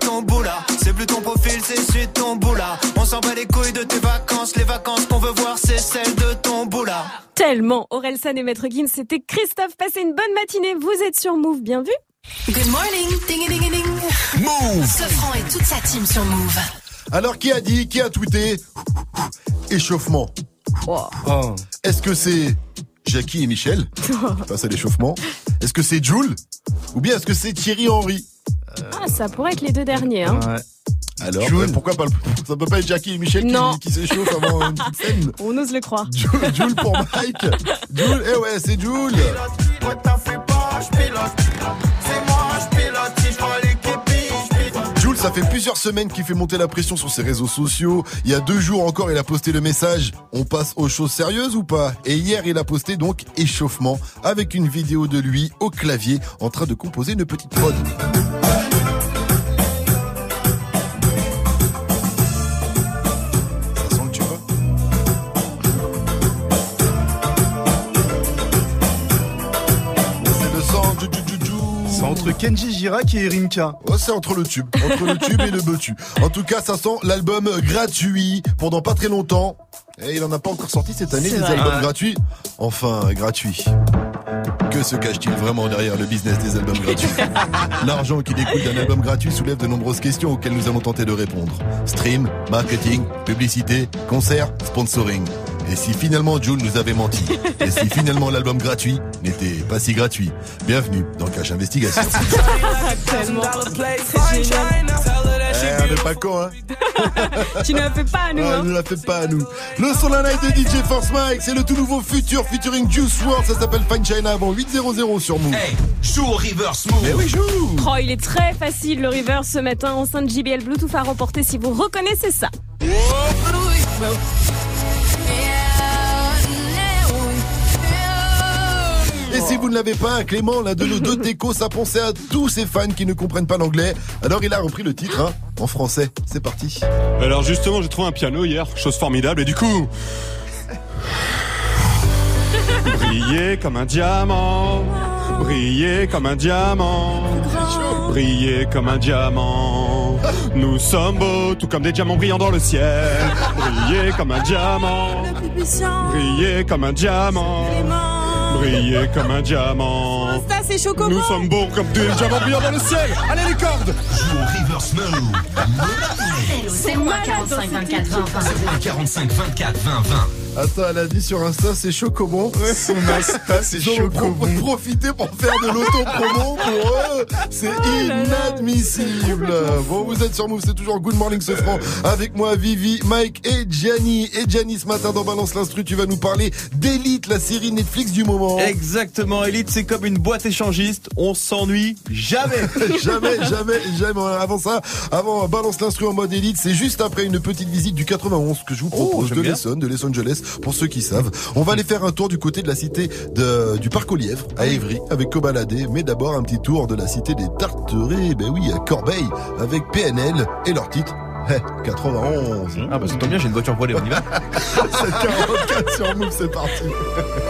ton boula. C'est plus ton profil, c'est celui de ton boula. On s'en bat les couilles de tes vacances. Les vacances qu'on veut voir, c'est celles de ton boula. Tellement. Orelsan et Maître Gims, c'était Christophe. Passez une bonne matinée. Vous êtes sur Move. Bien vu. Good morning, ding ding ding. Move. Sofran et toute sa team sur Move. Alors, qui a dit, qui a tweeté Échauffement? Oh. Est-ce que c'est Jackie et Michel? [laughs] Face à l'échauffement. Est-ce que c'est Jules? Ou bien est-ce que c'est Thierry Henry? Ah, ça pourrait être les deux derniers. Hein. Alors, ouais, pourquoi pas le- Ça peut pas être Jackie et Michel qui s'échauffent avant une petite [laughs] scène On ose le croire. Jules, Jules pour Mike. Jules, eh ouais, c'est Jules. Ça fait plusieurs semaines qu'il fait monter la pression sur ses réseaux sociaux. Il y a deux jours encore, il a posté le message On passe aux choses sérieuses ou pas? Et hier, il a posté donc échauffement avec une vidéo de lui au clavier en train de composer une petite prod. Kenji Girac et Rimka. Ouais, c'est entre le tube, entre le tube et le betu. En tout cas, ça sent l'album gratuit pendant pas très longtemps. Et il en a pas encore sorti cette année des vrai. albums Ouais. gratuits. Enfin, gratuits. Que se cache-t-il vraiment derrière le business des albums gratuits [laughs] L'argent qui découle d'un album gratuit soulève de nombreuses questions auxquelles nous allons tenter de répondre. Stream, marketing, publicité, concert, sponsoring. Et si finalement Jules nous avait menti [laughs] Et si finalement l'album gratuit n'était pas si gratuit Bienvenue dans Cash Investigation. [laughs] Eh, on n'est pas con, hein [laughs] Tu ne la fais pas à nous. Hein. ne la fais pas à nous. Le son la night de DJ Force Mike, c'est le tout nouveau futur featuring Juice WRLD, ça s'appelle Fine China avant 8-0-0 sur Move. Hey, joue au reverse move. Mais oui, joue Oh, il est très facile le reverse ce matin. Enceinte JBL Bluetooth à remporter si vous reconnaissez ça. Et si vous ne l'avez pas, Clément, l'un de nos deux techos, ça pensait à tous ces fans qui ne comprennent pas l'anglais. Alors il a repris le titre, hein, en français. C'est parti. Alors justement, j'ai trouvé un piano hier, chose formidable, et du coup... Briller comme un diamant, briller comme un diamant, briller comme un diamant. Nous sommes beaux, tout comme des diamants brillants dans le ciel. Briller comme un diamant, briller comme un diamant, briller comme un diamant. Ça, c'est Chocobo. Nous sommes beaux comme des diamants brillants dans le ciel. Allez les cordes Joue au reverse move. C'est moi 45 24 20 20. 45 24 20 20. Attends, elle a dit sur Insta, c'est Chocobon. Son Insta, [laughs] c'est Chocobon. profité pour faire de l'auto-promo pour eux. C'est inadmissible. Bon, vous êtes sur Move, c'est toujours Good Morning ce franc. Avec moi, Vivi, Mike et Gianni. Et Gianni, ce matin, dans Balance l'Instru, tu vas nous parler d'Elite, la série Netflix du moment. Exactement, Elite, c'est comme une boîte échangiste, on s'ennuie jamais. [laughs] jamais, jamais, jamais. Avant ça, avant Balance l'instru en mode élite, c'est juste après une petite visite du 91 que je vous propose j'aime de l'Essonne, de Los Angeles, pour ceux qui savent. On va aller faire un tour du côté de la cité de, du Parc aux Lièvres, à Évry, avec Cobaladé, mais d'abord un petit tour de la cité des Tarterets, ben oui, à Corbeil, avec PNL et leur titre. Eh, 91. Ah bah ça tombe bien, j'ai une voiture volée, on y va. [laughs] C'est 44 sur Move, c'est parti.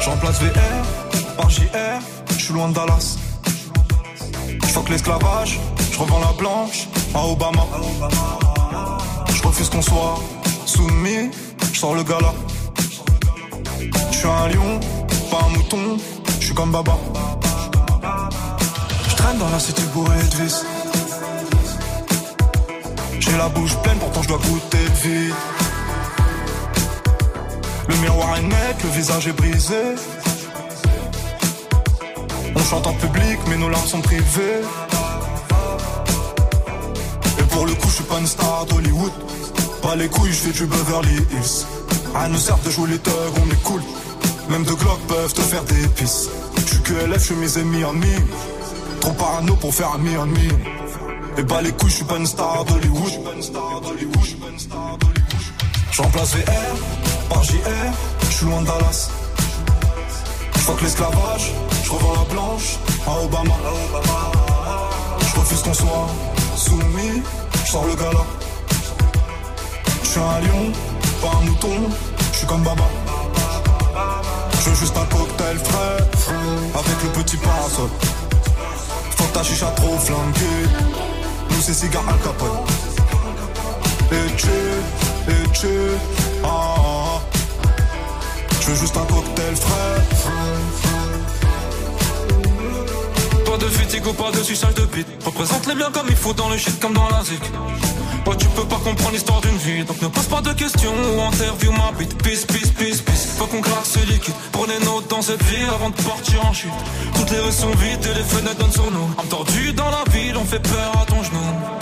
Je remplace VR par JR, je suis loin de Dallas. Je l'esclavage, je revends la blanche à Obama. Je refuse qu'on soit soumis, je sors le gala. Je suis un lion, pas un mouton, je suis comme Baba. Je traîne dans la cité bourrée de vis. J'ai la bouche pleine, pourtant je dois goûter de vie. Le miroir est net, le visage est brisé. On chante en public, mais nos larmes sont privées. Et pour le coup, je suis pas une star d'Hollywood. Pas les couilles, je fais du Beverly Hills. À nous sert de jouer les thugs, on est cool. Même deux Glock peuvent te faire des pisses. Je suis que LF, je suis mes ennemis en mine. Trop parano pour faire un mi en mi. Et pas les couilles, je suis pas une star d'Hollywood. Je remplace VR par JR, je suis loin de Dallas. Je que l'esclavage, je revends la blanche à Obama. Je refuse qu'on soit soumis, je sors le gala. Je suis un lion, pas un mouton, je suis comme Baba. Je veux juste un cocktail frais, avec le petit parasol. Faut ta chicha trop flanquée, nous c'est cigare al capote. Et tu, et tu, ah, ah, ah. Je veux juste un cocktail frais. De fatigue pas de suçage de bite. Représente les biens comme il faut dans le shit comme dans la zik. Ouais, tu peux pas comprendre l'histoire d'une vie, donc ne pose pas de questions ou interview ma bite. Peace, peace, peace, peace. Faut qu'on claque ce liquide. Prenez note dans cette vie avant de partir en chute. Toutes les rues sont vides et les fenêtres donnent sur nous. Tordue dans la ville, on fait peur à ton genou.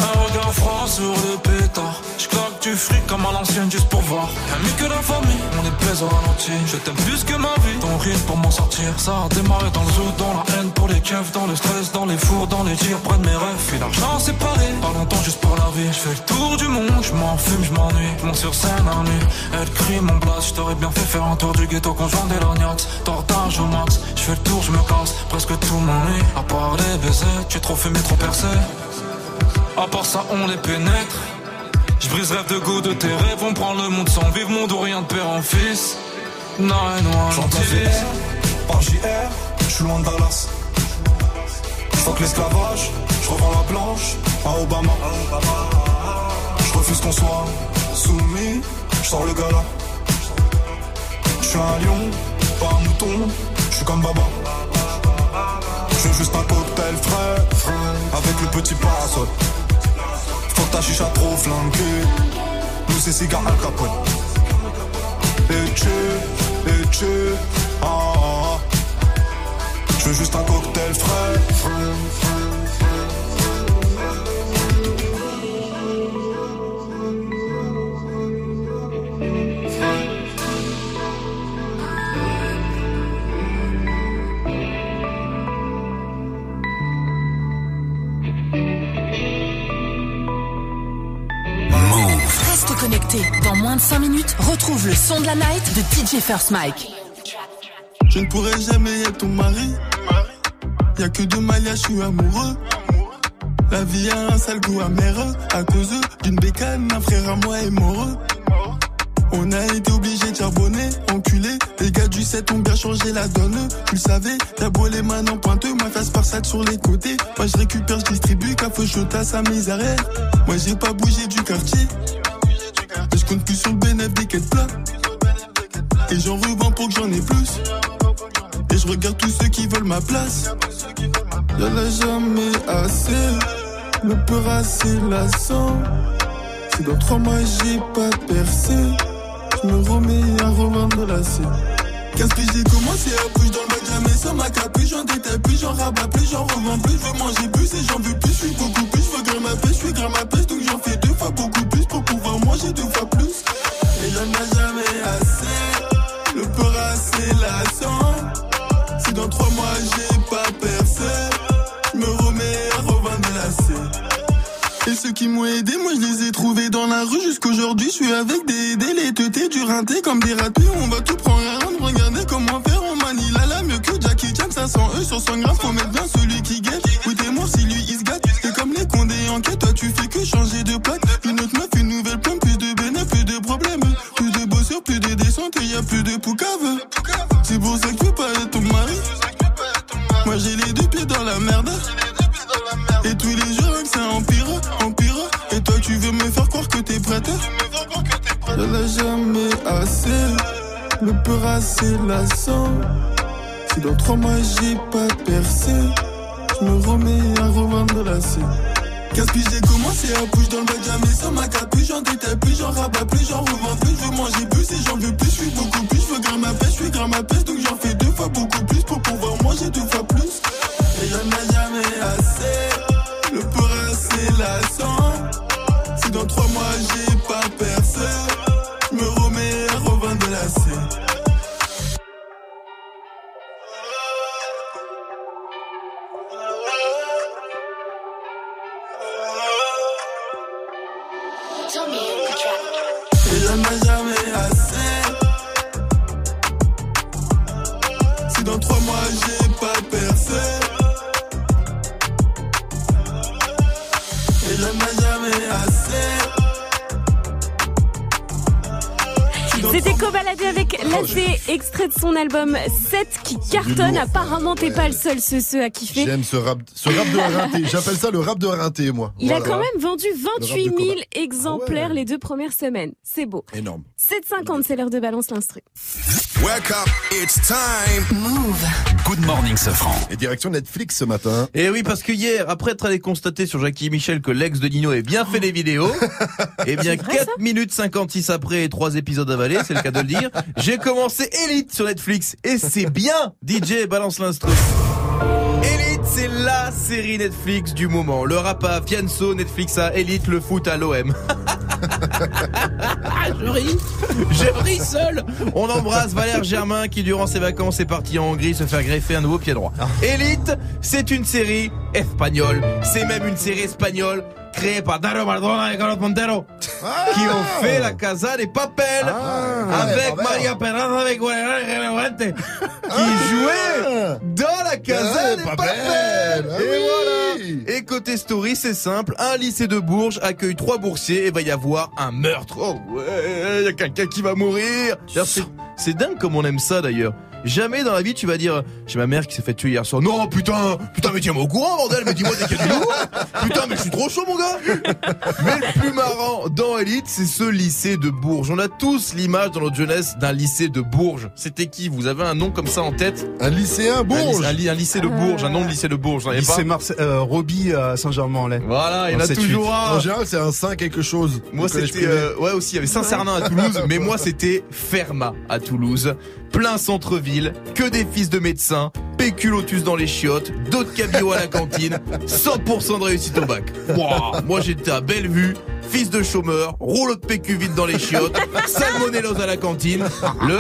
J'claque du fric comme à l'ancienne juste pour voir. Y'a mieux que la famille, on est plaisant au ralenti. Je t'aime plus que ma vie, ton rythme pour m'en sortir. Ça a démarré dans le zoo, dans la haine pour les keufs, dans le stress, dans les fours, dans les tirs, près de mes rêves. Puis l'argent séparé, pas longtemps juste pour la vie. Je fais le tour du monde, je fume, je m'ennuie. Je sur scène à nuit, elle crie mon blast. Je t'aurais bien fait faire un tour du ghetto conjoint des lorgnax. Tortage au max, je fais le tour, je me casse. Presque tout m'ennuie, à part les baisers. Tu es trop fumé, trop percé. À part ça, on les pénètre. Je brise rêve de go de tes rêves, on prend le monde sans vivre, monde ou rien de père en fils. Non, non, J'entends par JR, je suis loin de Dallas. Fuck l'esclavage, je revends la blanche à Obama. Je refuse qu'on soit soumis, je sors le gala. Je suis un lion, pas un mouton, je suis comme Baba. Je veux juste un cocktail frais, avec le petit parasol. Ta chicha trop flanquée, nous c'est cigare al capote. Et tu, et tu, ah, ah, ah. Je veux juste un cocktail frais. Dans moins de 5 minutes, retrouve le son de la night de DJ First Mike. Je ne pourrai jamais être ton mari. Y'a que deux malias, je suis amoureux. La vie a un sale goût amer à cause d'une bécane, un frère à moi est mort. On a été obligé de charbonner, enculé. Les gars du 7 ont bien changé la donne. Tu le savais, t'as beau les mains en pointeux, ma face par sur les côtés. Moi je récupère, je distribue, car faut à sa misère. Moi j'ai pas bougé du quartier. Mais je compte plus sur le bénéfice des quêtes plats. Et j'en revends pour que j'en ai plus. Et je regarde tous ceux qui veulent ma place. Y'en a jamais assez. Le peur assez lassant. Si dans trois mois j'ai pas percé, je me remets à revendre la scène. Qu'est-ce que j'ai commencé à bouger dans le bac, jamais sans ma capuche, j'en détaille plus, j'en rabats plus, j'en revends plus, je veux manger plus et j'en veux plus, je suis beaucoup plus, je veux grimper je suis grimper donc j'en fais deux fois beaucoup plus manger deux fois plus. Et y'en a jamais assez, le peur assez lassant. Si dans trois mois j'ai pas percé, je me remets à revendre. Et ceux qui m'ont aidé, moi je les ai trouvés dans la rue jusqu'aujourd'hui. Je suis avec des délais, teutés, du rinté comme des ratés. On va tout prendre à rendre, regardez comment faire. On manie la la mieux que Jackie Chan. 500 E sur 100 grammes, faut mettre bien celui qui gagne. Oui, t'es mort si lui il se gâte. C'est comme les condés en quête, toi tu fais que changer de plaque. Une autre meuf, une nouvelle pomme, Bossures, plus de descente et y a plus de poucave. C'est pour ça que tu veux pas être ton mari. Moi j'ai les deux pieds dans la merde. Et tous les jours que ça empire, empire. Et toi tu veux me faire croire que t'es prête Y'en a jamais assez. Le peur assez lassant. Si dans trois mois j'ai pas percé, je me remets à revendre la scène. Gaspille, j'ai commencé à bouger dans le bac, jamais sans ma capuche. J'en détaille plus, j'en rabats plus, j'en revends plus. Je veux manger plus et j'en veux plus, je suis beaucoup plus. Je veux grimper ma pêche, je suis grimper ma pêche, donc j'en fais deux fois beaucoup plus pour pouvoir manger deux fois plus. Et Et C'était Cobaladé avec Oh, Laté, extrait de son album 7 qui cartonne. Apparemment, t'es pas le seul ce, ce à kiffer. J'aime ce rap, ce rap de rinté. [laughs] J'appelle ça le rap de rinté, moi. Il a quand même vendu Le rap 28 de 000 Koba. exemplaires les deux premières semaines. C'est beau. Énorme. 7,50, c'est l'heure de balance l'instru. Wake up, it's time. Move. Good morning, Safran. Et direction Netflix ce matin. Et oui, parce que hier, après être allé constater sur Jackie Michel que l'ex de Nino avait bien fait [laughs] les vidéos, et bien 4 minutes 56 après et 3 épisodes avalés, c'est le cas de le dire, j'ai commencé Elite sur Netflix. Et c'est bien DJ balance l'instru. Elite, c'est la série Netflix du moment. Le rap à Fianso, Netflix à Elite, le foot à l'OM. je ris. Je ris seul. On embrasse Valère Germain qui, durant ses vacances, est parti en Hongrie se faire greffer un nouveau pied droit. Elite, c'est une série espagnole. C'est même une série espagnole créée par Dario Maradona et Carlos Montero qui ont fait la Casa des Papel avec Maria Perez avec Guerrero qui jouait dans la Casa Ah, des Papel. Ah Et oui. voilà. Et côté story, c'est simple. Un lycée de Bourges accueille trois boursiers et va y avoir un meurtre. Oh ouais, y a quelqu'un qui va mourir. C'est dingue comme on aime ça d'ailleurs. Jamais dans la vie tu vas dire j'ai ma mère qui s'est fait tuer hier soir. Non putain, putain mais tiens-moi au courant bordel, mais dis-moi dès qu'il y a du nouveau. Putain mais je suis trop chaud mon gars. Mais le plus marrant dans Elite, c'est ce lycée de Bourges. On a tous l'image dans notre jeunesse d'un lycée de Bourges. C'était qui? Vous avez un nom comme ça en tête? Un lycéen Bourges un, lycée- un lycée de Bourges, un nom de lycée de Bourges. Pas Lycée Marse euh, Roby à Saint-Germain-en-Laye. Voilà, il y en a 7-8. toujours un. En général, c'est un 5 quelque chose. Moi c'était euh, ouais aussi il y avait Saint-Cernin à Toulouse mais moi c'était Fermat à Toulouse plein centre-ville que des fils de médecins PQ Lotus dans les chiottes d'autres cabillots à la cantine 100% de réussite au bac Wouah, moi j'étais à Bellevue fils de chômeur rouleau de PQ vide dans les chiottes salmonellose à la cantine le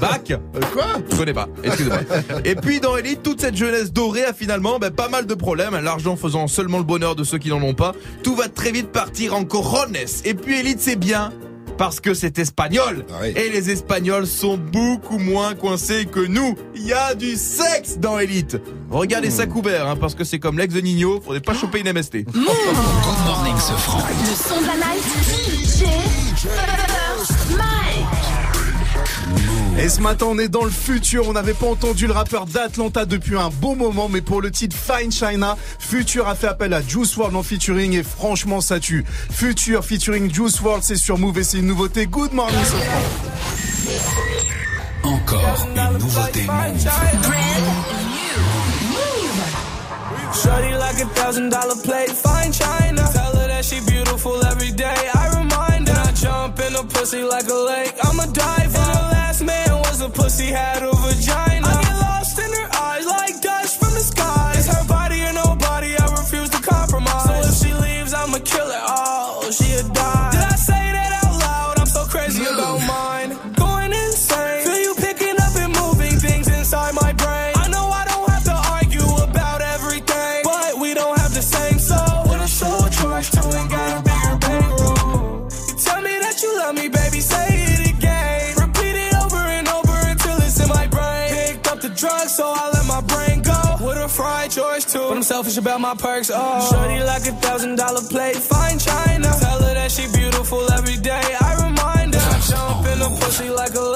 bac Euh, Quoi? Je connais pas, excusez-moi. Et puis dans Elite, toute cette jeunesse dorée a finalement ben, pas mal de problèmes, l'argent faisant seulement le bonheur de ceux qui n'en ont pas. Tout va très vite partir en corones. Et puis Elite c'est bien parce que c'est espagnol. Ah oui. Et les Espagnols sont beaucoup moins coincés que nous. Il y a du sexe dans Elite. Regardez Hmm. ça couvert, hein, parce que c'est comme l'ex de Nino, faudrait pas choper une MST. Move. Good morning, Safran. Le son de la night. DJ First Mike. Et ce matin, on est dans le futur. On n'avait pas entendu le rappeur d'Atlanta depuis un bon moment, mais pour le titre Fine China, Future a fait appel à Juice WRLD en featuring et franchement, ça tue. Future featuring Juice WRLD, c'est sur Move et c'est une nouveauté. Good morning. Encore une nouveauté Shorty like a thousand dollar plate, fine china. Tell her that she beautiful every day. I remind her. I jump in a pussy like a was a pussy, had a too, but I'm selfish about my perks. Oh, shorty like a thousand dollar plate, fine china. Tell her that she beautiful every day. I remind her, jump in a pussy like a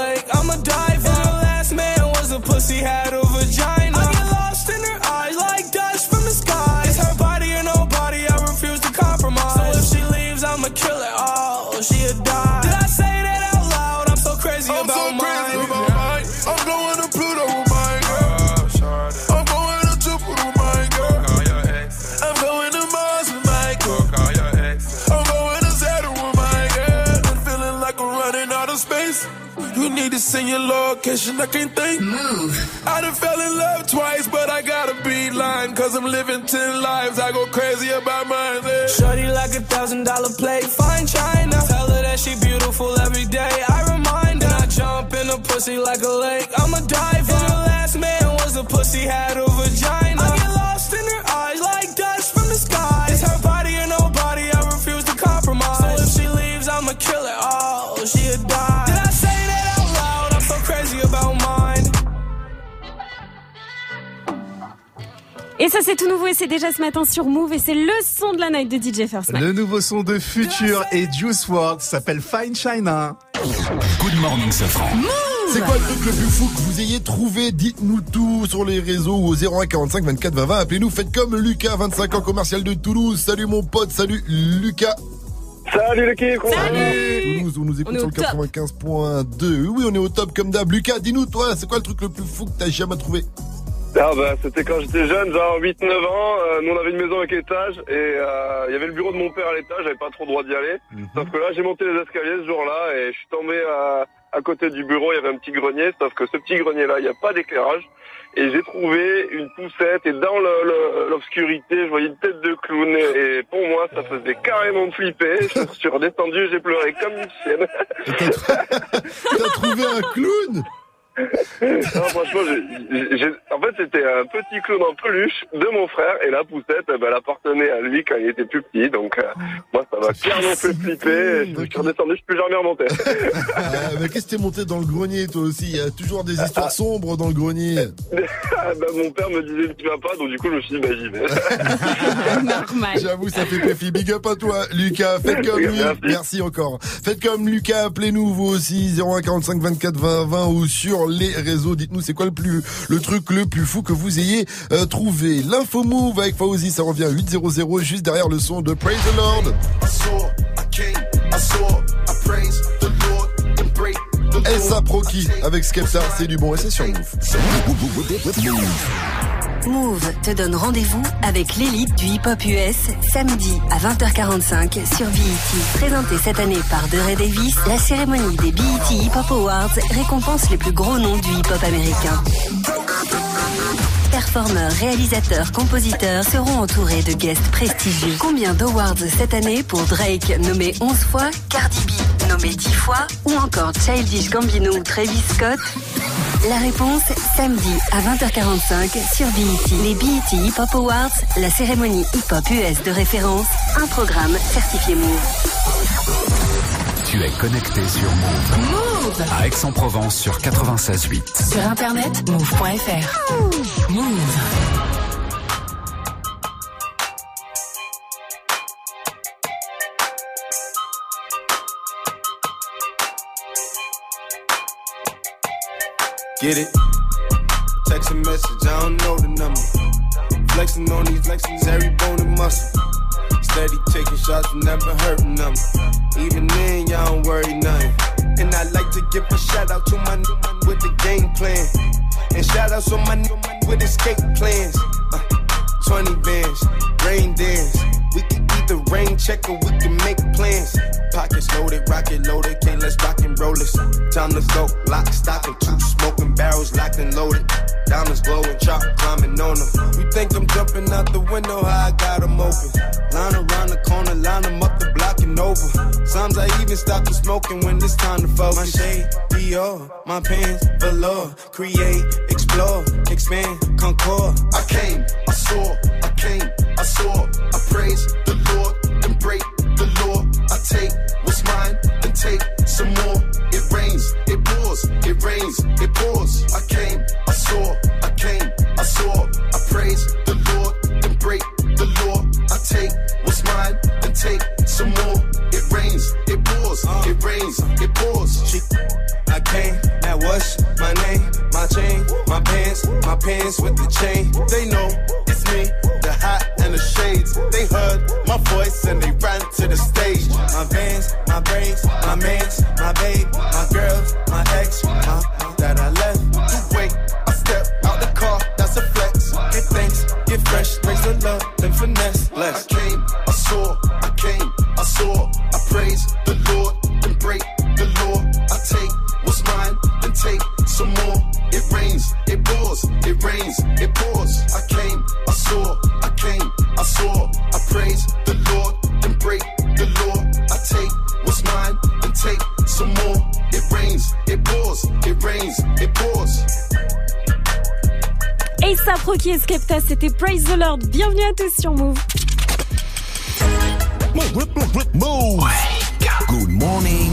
location, I can't think. Move. I done fell in love twice, but I gotta be lying. Cause I'm living ten lives, I go crazy about mine. Yeah. Shorty like a thousand dollar plate, fine china. Tell her that she beautiful every day. I remind her. I jump in a pussy like a lake. I'm a diver. And the last man was a pussy had Et ça c'est tout nouveau et c'est déjà ce matin sur Move et c'est le son de la night de DJ First Mike. Le nouveau son de Future et Juice WRLD s'appelle Fine China. Good morning, Safran. C'est quoi le truc le plus fou que vous ayez trouvé? Dites-nous tout sur les réseaux ou au 01 45 24 20 20. Appelez-nous, faites comme Lucas, 25 ans, commercial de Toulouse. Salut mon pote, salut Lucas. Salut l'équipe Toulouse, on nous écoute On sur le 95.2. Oui, on est au top comme d'hab. Lucas, dis-nous, toi, c'est quoi le truc le plus fou que t'as jamais trouvé? Ah bah c'était quand j'étais jeune, genre 8-9 ans, euh, nous on avait une maison avec étage et euh, il y avait le bureau de mon père à l'étage, j'avais pas trop le droit d'y aller. Sauf que là j'ai monté les escaliers ce jour-là et je suis tombé à, à côté du bureau, il y avait un petit grenier, sauf que ce petit grenier-là, il n'y a pas d'éclairage. Et j'ai trouvé une poussette et dans l'obscurité, je voyais une tête de clown et, et pour moi ça faisait carrément flipper. Je suis redescendu, j'ai pleuré comme une chienne. [laughs] T'as trouvé un clown? Non, franchement, j'ai- j'ai- en fait, c'était un petit clown en peluche de mon frère et la poussette, eh ben, elle appartenait à lui quand il était plus petit. Donc, euh, moi, ça m'a clairement fait flipper. Je suis redescendu, je suis plus jamais remonté. [laughs] Ah, mais qu'est-ce que t'es monté dans le grenier, toi aussi? Il y a toujours des histoires sombres dans le grenier. Ah, bah, mon père me disait tu vas pas, donc du coup, je me suis dit, bah, j'y vais. Normal. J'avoue, ça fait péfi. Big up à toi, Lucas. Faites comme lui. Merci. Merci encore. Faites comme Lucas. Appelez-nous, vous aussi. 01 45 24 20 20 ou sur les réseaux. Dites-nous, c'est quoi le plus, le truc le plus fou que vous ayez euh, trouvé? L'info move avec Fauzi, ça revient à 800 juste derrière le son de Praise the Lord. Essa Proki avec Skepta, c'est du bon et c'est sur Move. Move te donne rendez-vous avec l'élite du hip-hop US samedi à 20h45 sur BET. Présentée cette année par DeRay Davis, la cérémonie des BET Hip Hop Awards récompense les plus gros noms du hip-hop américain. Performeurs, réalisateurs, compositeurs seront entourés de guests prestigieux. Combien d'awards cette année pour Drake, nommé 11 fois, Cardi B, nommé 10 fois, ou encore Childish Gambino ou Travis Scott? La réponse, samedi à 20h45 sur BET. Les BET Hip Hop Awards, la cérémonie hip hop US de référence, un programme certifié Move. Tu es connecté sur Move. Move. À Aix-en-Provence sur 96.8. Sur internet, move.fr. Move. Get it? Text a message, I don't know the number. Flexing on these flexings, every bone and muscle. Steady taking shots, never hurting them. Even then, y'all don't worry nothing. And I like to give a shout out to my new man with the game plan. And shout outs to my new man with escape plans. Uh, 20 bands, rain dance. We can either rain check or we can make plans. Pockets loaded, rocket loaded, can't let's rock and roll this. Time to go, lock, stock, and two smoking barrels locked and loaded. Diamonds glowing, chop climbing on them. You think I'm jumping out the window, how I got them open. Line around the corner, line them up the and over. Sometimes I even stop the smoking when it's time to focus. My shade, Dior, my pants, velour. Create, explore, expand, concord. I came, I saw, I came, I saw, I praise the Lord and break the law. I take what's mine and take some more. It rains, it pours, it rains, it pours. I my pants with the chain. They know it's me, the hat and the shades. They heard my voice and they ran to the stage. My vans, my braids, my mans, my babe, my girls, my ex, my Rocky et Skepta, c'était Praise the Lord. Bienvenue à tous sur Move. Move. Good morning.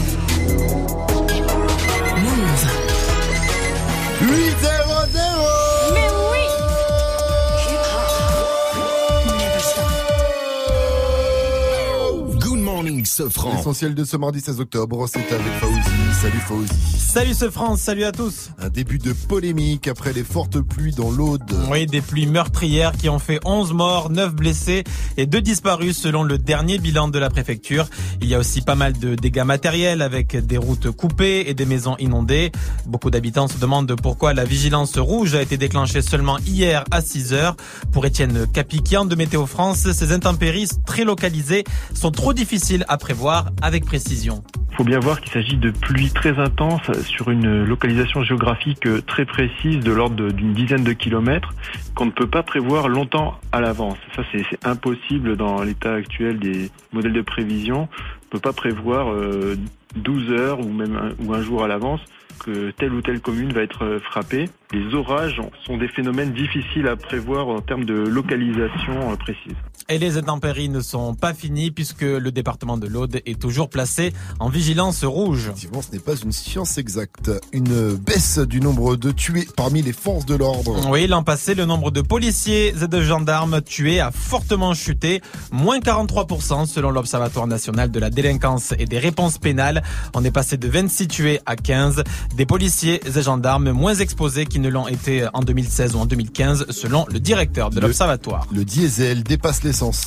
Morning, Sofran. L'essentiel de ce mardi 16 octobre, c'est avec Fauzi. Salut Fauzi. Salut ce France, salut à tous. Un début de polémique après les fortes pluies dans l'Aude. Oui, des pluies meurtrières qui ont fait 11 morts, 9 blessés et 2 disparus selon le dernier bilan de la préfecture. Il y a aussi pas mal de dégâts matériels avec des routes coupées et des maisons inondées. Beaucoup d'habitants se demandent pourquoi la vigilance rouge a été déclenchée seulement hier à 6 heures. Pour Étienne Capiquian de Météo France, ces intempéries très localisées sont trop difficiles à prévoir avec précision. Il faut bien voir qu'il s'agit de pluies très intenses sur une localisation géographique très précise de l'ordre d'une dizaine de kilomètres qu'on ne peut pas prévoir longtemps à l'avance. Ça, c'est impossible dans l'état actuel des modèles de prévision. On ne peut pas prévoir euh, 12 heures ou même un, ou un jour à l'avance que telle ou telle commune va être euh, frappée. Les orages sont des phénomènes difficiles à prévoir en termes de localisation euh, précise. Et les intempéries ne sont pas finies puisque le département de l'Aude est toujours placé en vigilance rouge. Effectivement, ce n'est pas une science exacte. Une baisse du nombre de tués parmi les forces de l'ordre. Oui, l'an passé, le nombre de policiers et de gendarmes tués a fortement chuté, moins 43% selon l'Observatoire national de la délinquance et des réponses pénales. On est passé de 26 tués à 15. Des policiers et gendarmes moins exposés qu'ils ne l'ont été en 2016 ou en 2015 selon le directeur de l'Observatoire. Le diesel dépasse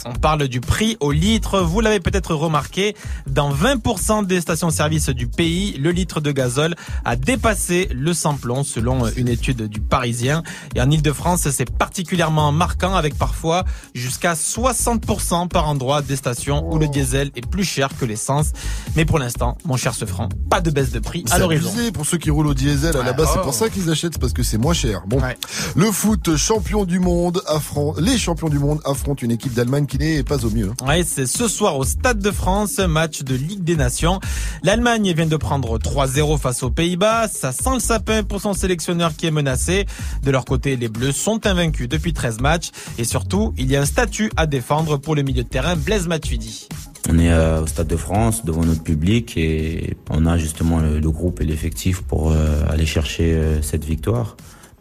On parle du prix au litre. Vous l'avez peut-être remarqué, dans 20% des stations-service du pays, le litre de gazole a dépassé le samplon selon une étude du Parisien. Et en Ile-de-France, c'est particulièrement marquant avec parfois jusqu'à 60% par endroit des stations où le diesel est plus cher que l'essence. Mais pour l'instant, mon cher Sefranc, pas de baisse de prix à l'horizon. pour ceux qui roulent au diesel à la base, c'est pour ça qu'ils achètent, parce que c'est moins cher. Bon, le foot champion du monde affronte, les champions du monde affrontent une équipe d'Allemagne qui n'est pas au mieux. hein. Ouais, c'est ce soir au Stade de France, match de Ligue des Nations. L'Allemagne vient de prendre 3-0 face aux Pays-Bas. Ça sent le sapin pour son sélectionneur qui est menacé. De leur côté, les Bleus sont invaincus depuis 13 matchs. Et surtout, il y a un statut à défendre pour le milieu de terrain Blaise Matuidi. On est euh, au Stade de France devant notre public et on a justement le, le groupe et l'effectif pour euh, aller chercher euh, cette victoire.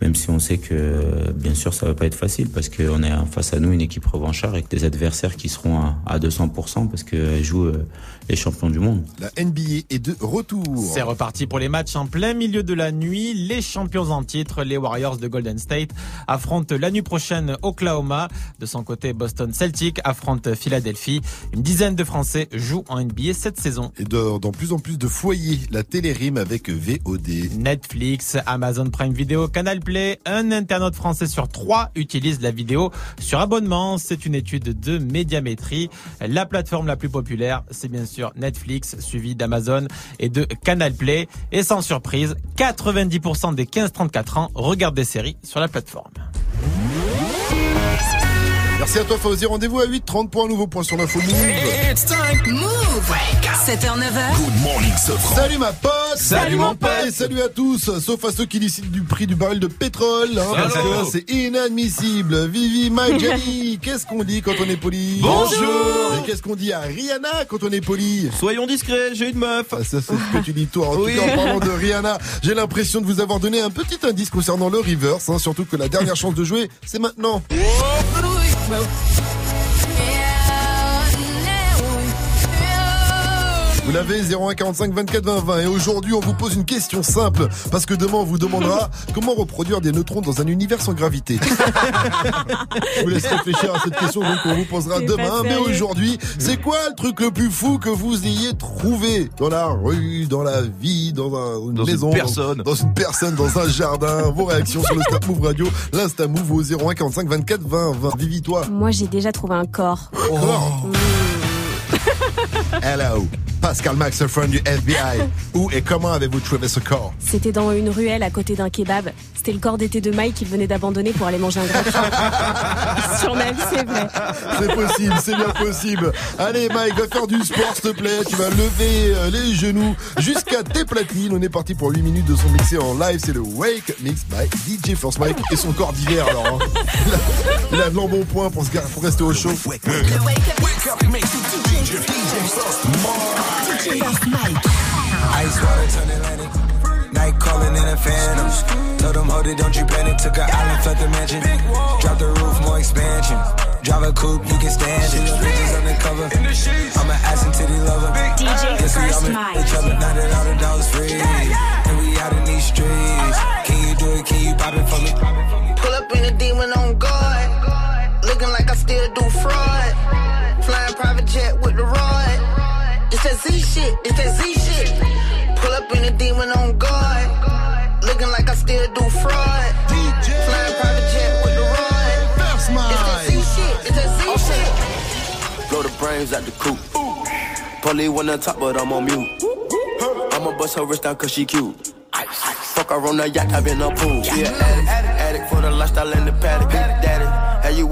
Même si on sait que bien sûr ça va pas être facile parce qu'on est face à nous une équipe revancharde avec des adversaires qui seront à, à 200% parce qu'elle joue euh, les champions du monde. La NBA est de retour. C'est reparti pour les matchs en plein milieu de la nuit. Les champions en titre, les Warriors de Golden State, affrontent la nuit prochaine Oklahoma. De son côté, Boston Celtic affronte Philadelphie. Une dizaine de Français jouent en NBA cette saison. Et de- dans plus en plus de foyers, la télé rime avec VOD. Netflix, Amazon Prime Video, Canal Play, un internaute français sur trois utilise la vidéo sur abonnement. C'est une étude de médiamétrie. La plateforme la plus populaire, c'est bien sûr Netflix, suivi d'Amazon et de Canal Play. Et sans surprise, 90% des 15-34 ans regardent des séries sur la plateforme. Merci à toi Fauzi, rendez-vous à 8h30 pour un nouveau point sur l'info Move. Move 7h, 9h. Good morning, Sofran. Salut ma pote Salut, mon pote. Et salut à tous, sauf à ceux qui décident du prix du baril de pétrole, hein, parce que c'est inadmissible. Vivi, [laughs] Jenny, qu'est-ce qu'on dit quand on est poli? Bonjour. Et qu'est-ce qu'on dit à Rihanna quand on est poli? Soyons discrets, j'ai une meuf. Ah, ça, c'est ce que tu dis toi. En Oui. tout cas, en parlant de Rihanna, j'ai l'impression de vous avoir donné un petit indice concernant le reverse, hein, surtout que la dernière chance de jouer, c'est maintenant. Vous l'avez 01 45 24 20 20 et aujourd'hui on vous pose une question simple parce que demain on vous demandera [laughs] comment reproduire des neutrons dans un univers sans gravité. [laughs] Je vous laisse réfléchir à cette question donc on vous posera demain mais aujourd'hui c'est quoi le truc le plus fou que vous ayez trouvé dans la rue, dans la vie, dans un- une Dans une maison, personne. dans, dans une personne, dans un jardin, vos réactions sur le Snap Move Radio, l'Insta Move au 01 45 24 20 20. Vivi toi. Moi, j'ai déjà trouvé un corps. [laughs] Hello. Pascal Max, friend du FBI. Où et comment avez-vous trouvé ce corps C'était dans une ruelle à côté d'un kebab. C'était le corps d'été de Mike qu'il venait d'abandonner pour aller manger un gros Sur ma vie, c'est vrai. C'est possible, c'est bien possible. Allez Mike, va faire du sport s'il te plaît. Tu vas lever euh, les genoux jusqu'à tes platines. On est parti pour 8 minutes de son mixé en live. C'est le Wake Up Mix by DJ First Mike et son corps d'hiver alors. hein. Il a- de l'embonpoint pour, se gar- pour rester au chaud. Ice water turn Atlantic. Night calling in a phantom. Told them, hold it, don't you panic. Took an island, left the mansion. Drop the roof, more expansion. Drive a coupe, you can stand it. Bitches undercover. I'm an ass and titty lover. DJ we all Mike. each other. Now that all the dogs free. And we out in these streets. Can you do it? Can you pop it for me? Pull up in a demon on guard. Looking like I still do fraud. Flying private jet with that Z shit. It's that Z shit. Pull up in a demon on guard. Looking like I still do fraud. DJ. Flying private jet with the rod. It's that Z shit. It's that Z shit. Blow the brains out the coop. Polly wanna top, but I'm on mute. I'ma bust her wrist down cause she cute. Fuck her on the yacht, I've been a pool. She an addict, addict for the lifestyle and the paddock.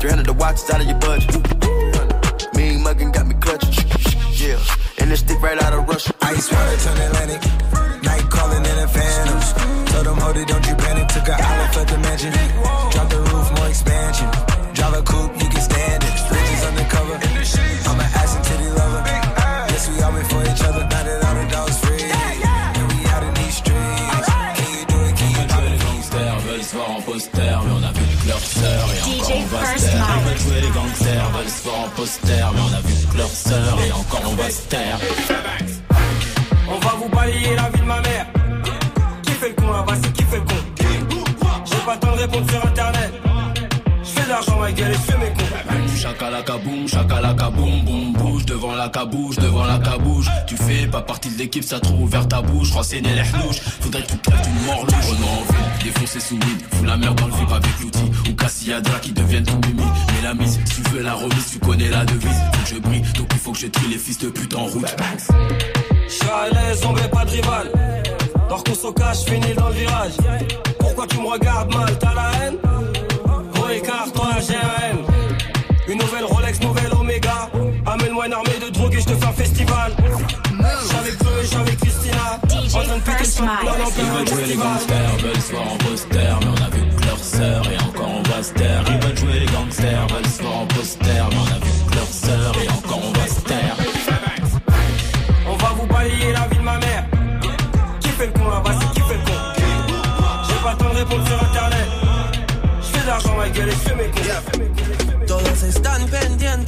300 the watches out of your budget. Mean muggin' got me clutching. Yeah. And this stick right out of Russia. Ice water turn Atlantic. Night calling in a phantom. Told them, hold it, don't you panic. Took an island, left the mansion. Drop the roof, more expansion. Drive a coupe, gangsters, veulent se en poster, mais on a vu que leur sœur et encore on va se taire. On va vous balayer la vie de ma mère. Qui fait le con là-bas, c'est qui fait le con? J'ai pas le temps de répondre sur internet. Je fais de l'argent ma gueule et je fais mes. Chakalaka boum, chakalaka boum, boum, bouge devant la cabouche, devant la cabouche. Tu fais pas partie de l'équipe, ça trouve ouvert ta bouche. Renseigner les louches, faudrait que tu crèves d'une mort louche. On a envie, défoncer sous vide, fous la merde dans le vip avec l'outil. Ou Cassiadra qui deviennent tout mimi. Mais la mise, si tu veux la remise, tu connais la devise. Faut que je brille, donc il faut que je trie les fils de pute en route. Je suis à l'aise, on met pas de rival. Dors qu'on se cache, finis dans le virage. Pourquoi tu me regardes mal, t'as la haine? Gros écart, toi et je te fais un festival. J'suis avec Chloé, j'suis avec Christina. En train de péter le plein en Ils veulent jouer les gangsters, veulent se voir en poster, mais on a vu que leur sœur et encore on va se taire. Ils veulent jouer les gangsters, veulent se voir en poster, mais on a vu que leur sœur et encore on va se taire. On va vous balayer la vie de ma mère. Qui fait le con là-bas, c'est qui fait le con? J'ai pas le temps de répondre sur internet. Je fais de l'argent ma gueule et je fais mes cons. Todos están pendientes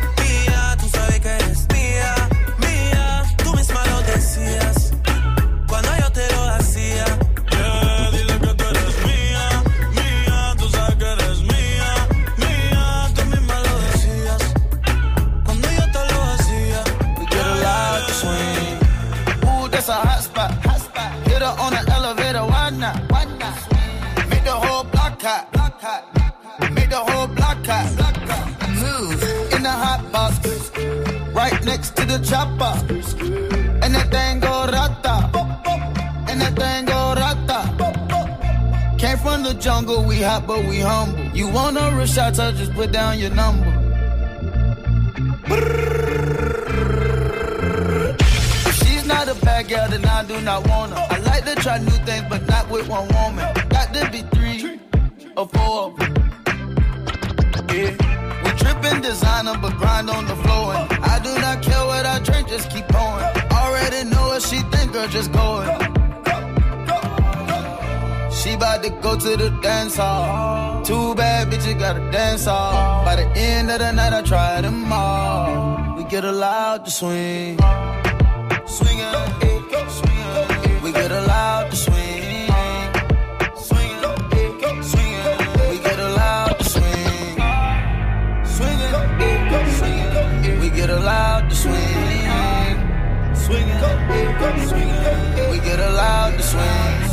the chopper. And that thing go rata. And that thing go rata. Came from the jungle, we hot but we humble. You want a real shot, just put down your number. If she's not a bad girl, then I do not want her. I like to try new things, but not with one woman. Got to be three or four. Yeah. We trippin' designer, but grind on the floor. Just keep pouring. Already know what she think, girl, just go it. She bout to go to the dance hall. Too bad, bitch, you gotta dance hall. By the end of the night, I try them all. We get allowed to swing. Swingin', we get allowed to swing swingin'. We get allowed to swing. Get allowed Swingin', swingin'. We get allowed to swing.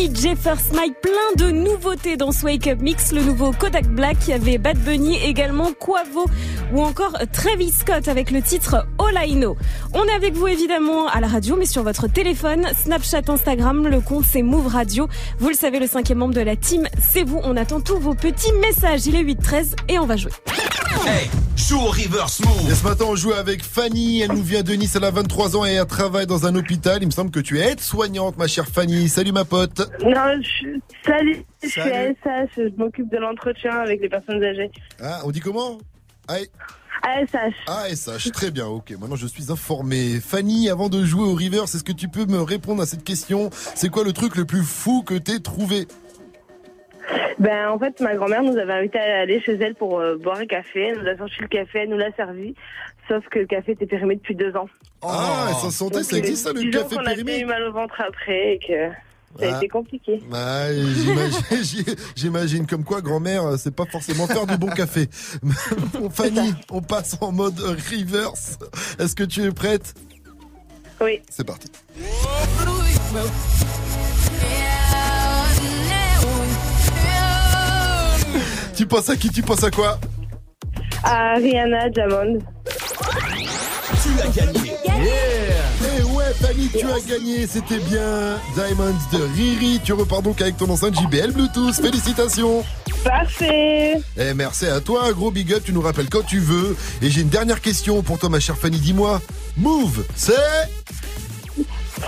DJ First Mike. Plein de nouveautés dans ce Wake Up Mix. Le nouveau Kodak Black, il avait Bad Bunny, également Quavo ou encore Travis Scott avec le titre All I Know. On est avec vous évidemment à la radio, mais sur votre téléphone, Snapchat, Instagram, le compte c'est Move Radio. Vous le savez, le cinquième membre de la team, c'est vous. On attend tous vos petits messages. Il est 8-13 et on va jouer. Joue au reverse move. Et ce matin, on joue avec Fanny. Elle nous vient de Nice. Elle a 23 ans et elle travaille dans un hôpital. Il me semble que tu es aide-soignante, ma chère Fanny. Salut, ma pote. Non, je, salut, je suis Salut. ASH, je m'occupe de l'entretien avec les personnes âgées. Ah, on dit comment? Aïe. ASH. ASH, très bien, ok. Maintenant, je suis informé. Fanny, avant de jouer au reverse, est-ce que tu peux me répondre à cette question? C'est quoi le truc le plus fou que t'aies trouvé? Ben, en fait, ma grand-mère nous avait invité à aller chez elle pour euh, boire un café. Elle nous a sorti le café, elle nous l'a servi. Sauf que le café était périmé depuis deux ans. Ah, ça se sentait, Donc, ça existe ça, le café qu'on a périmé eu mal au ventre après et que ça Ah. a été compliqué. Ah, [laughs] j'imagine- comme quoi grand-mère, euh, c'est pas forcément faire du bon café. [laughs] Bon, Fanny, on passe en mode reverse. Est-ce que tu es prête? Oui. C'est parti. Tu penses à qui Tu penses à quoi À Rihanna Diamond. Tu as gagné. Yeah. Eh Fanny, tu as gagné, c'était bien. Diamonds de Riri, tu repars donc avec ton enceinte JBL Bluetooth. Félicitations. Parfait. Eh, merci à toi, gros big up, tu nous rappelles quand tu veux. Et j'ai une dernière question pour toi, ma chère Fanny, dis-moi. Move, c'est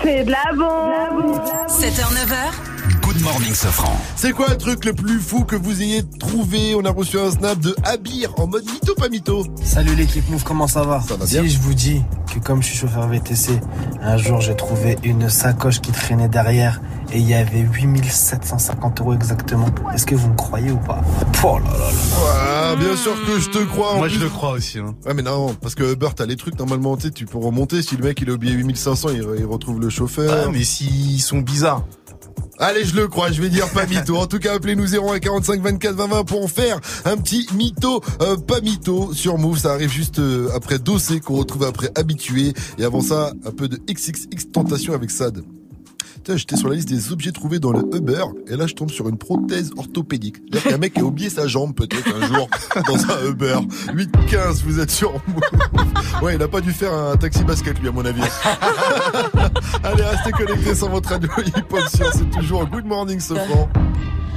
C'est de la bombe. 7h, 9h. Good morning, Sofran. C'est quoi le truc le plus fou que vous ayez trouvé? On a reçu un snap de Abir en mode mytho pas mytho. Salut l'équipe Move, comment ça va? Ça va Si bien. je vous dis que comme je suis chauffeur VTC, un jour j'ai trouvé une sacoche qui traînait derrière et il y avait 8750 euros exactement. Est-ce que vous me croyez ou pas? Oh là là là. Ah, bien sûr que je te crois. en Moi, je le crois aussi. Hein. Ouais, mais non, parce que Uber, t'as les trucs, normalement, tu sais, tu peux remonter. Si le mec, il a oublié 8500, il, il retrouve le chauffeur. Ah, mais s'ils sont bizarres. Allez, je le crois, je vais dire pas mytho. En tout cas, appelez-nous 01 45 24 20 20 pour en faire un petit mytho, euh, pas mytho sur Move. Ça arrive juste euh, après Dossé qu'on retrouve après Habitué. Et avant ça, un peu de XXX Tentation avec Sad. J'étais sur la liste des objets trouvés dans le Uber et là je tombe sur une prothèse orthopédique. C'est-à-dire qu'un mec a oublié sa jambe peut-être un jour dans un Uber. 8-15, vous êtes sur Move. Ouais, il a pas dû faire un taxi basket lui à mon avis. [laughs] Allez, restez connectés sur votre radio hip-hop sur c'est toujours Good Morning Sofran.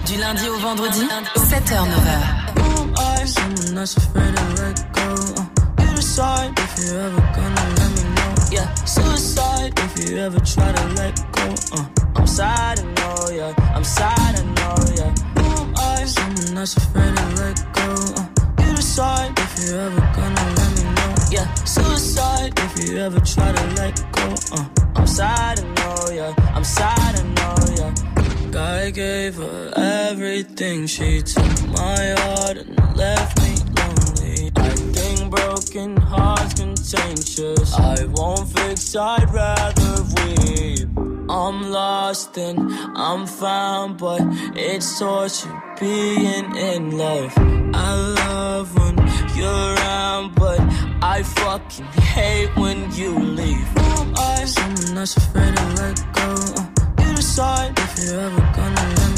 Du lundi au vendredi, 7h, 9h. Someone that's afraid to let go. You decide if you're ever gonna let me know. Yeah, suicide if you ever try to let go. Uh, I'm sad, I know, yeah. I'm sad, I know, yeah. Who am I? Someone that's afraid to let go. Uh, you decide if you're ever gonna let me know. Yeah, suicide if you ever try to let go. Uh, I'm sad, I know, yeah. I'm sad, I know, yeah. I gave her everything. She took my heart and left me I think broken hearts contagious. I won't fix, I'd rather weep. I'm lost and I'm found, but it's torture being in love. I love when you're around, but I fucking hate when you leave. Who am I? Someone that's afraid to let go. Uh, you decide if you're ever gonna let.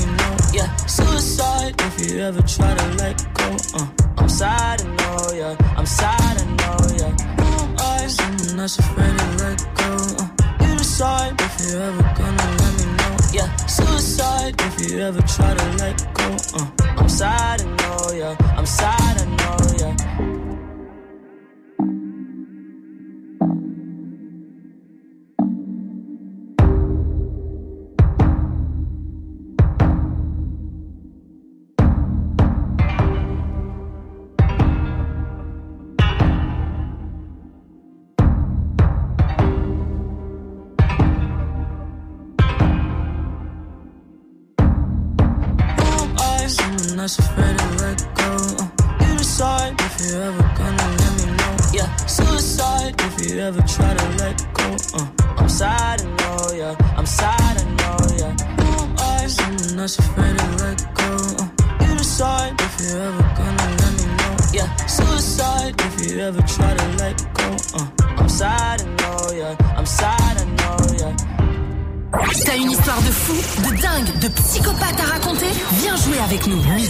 Yeah, suicide if you ever try to let go. Uh, I'm sad, I know, yeah. I'm sad, I know, yeah. Am I? Someone that's afraid to let go. Uh, you decide if you're ever gonna let me know. Yeah, suicide if you ever try to let go. Uh, I'm sad, I know, yeah. I'm sad, I know, yeah.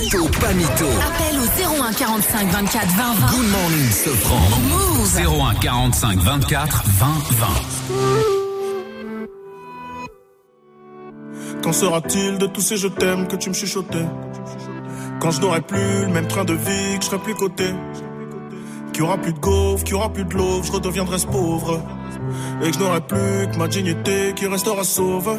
Mytho, pas mytho. Appelle au 01 45 24 20 20. Good morning, Sofran. Move. 01 45 24 20 20. Qu'en sera-t-il de tous ces je t'aime que tu me chuchotais? Quand je n'aurai plus le même train de vie, que je serai plus coté Qu'il y aura plus de gaufres, qu'il y aura plus de l'eau, je redeviendrai ce pauvre Et que je n'aurai plus que ma dignité qui restera sauve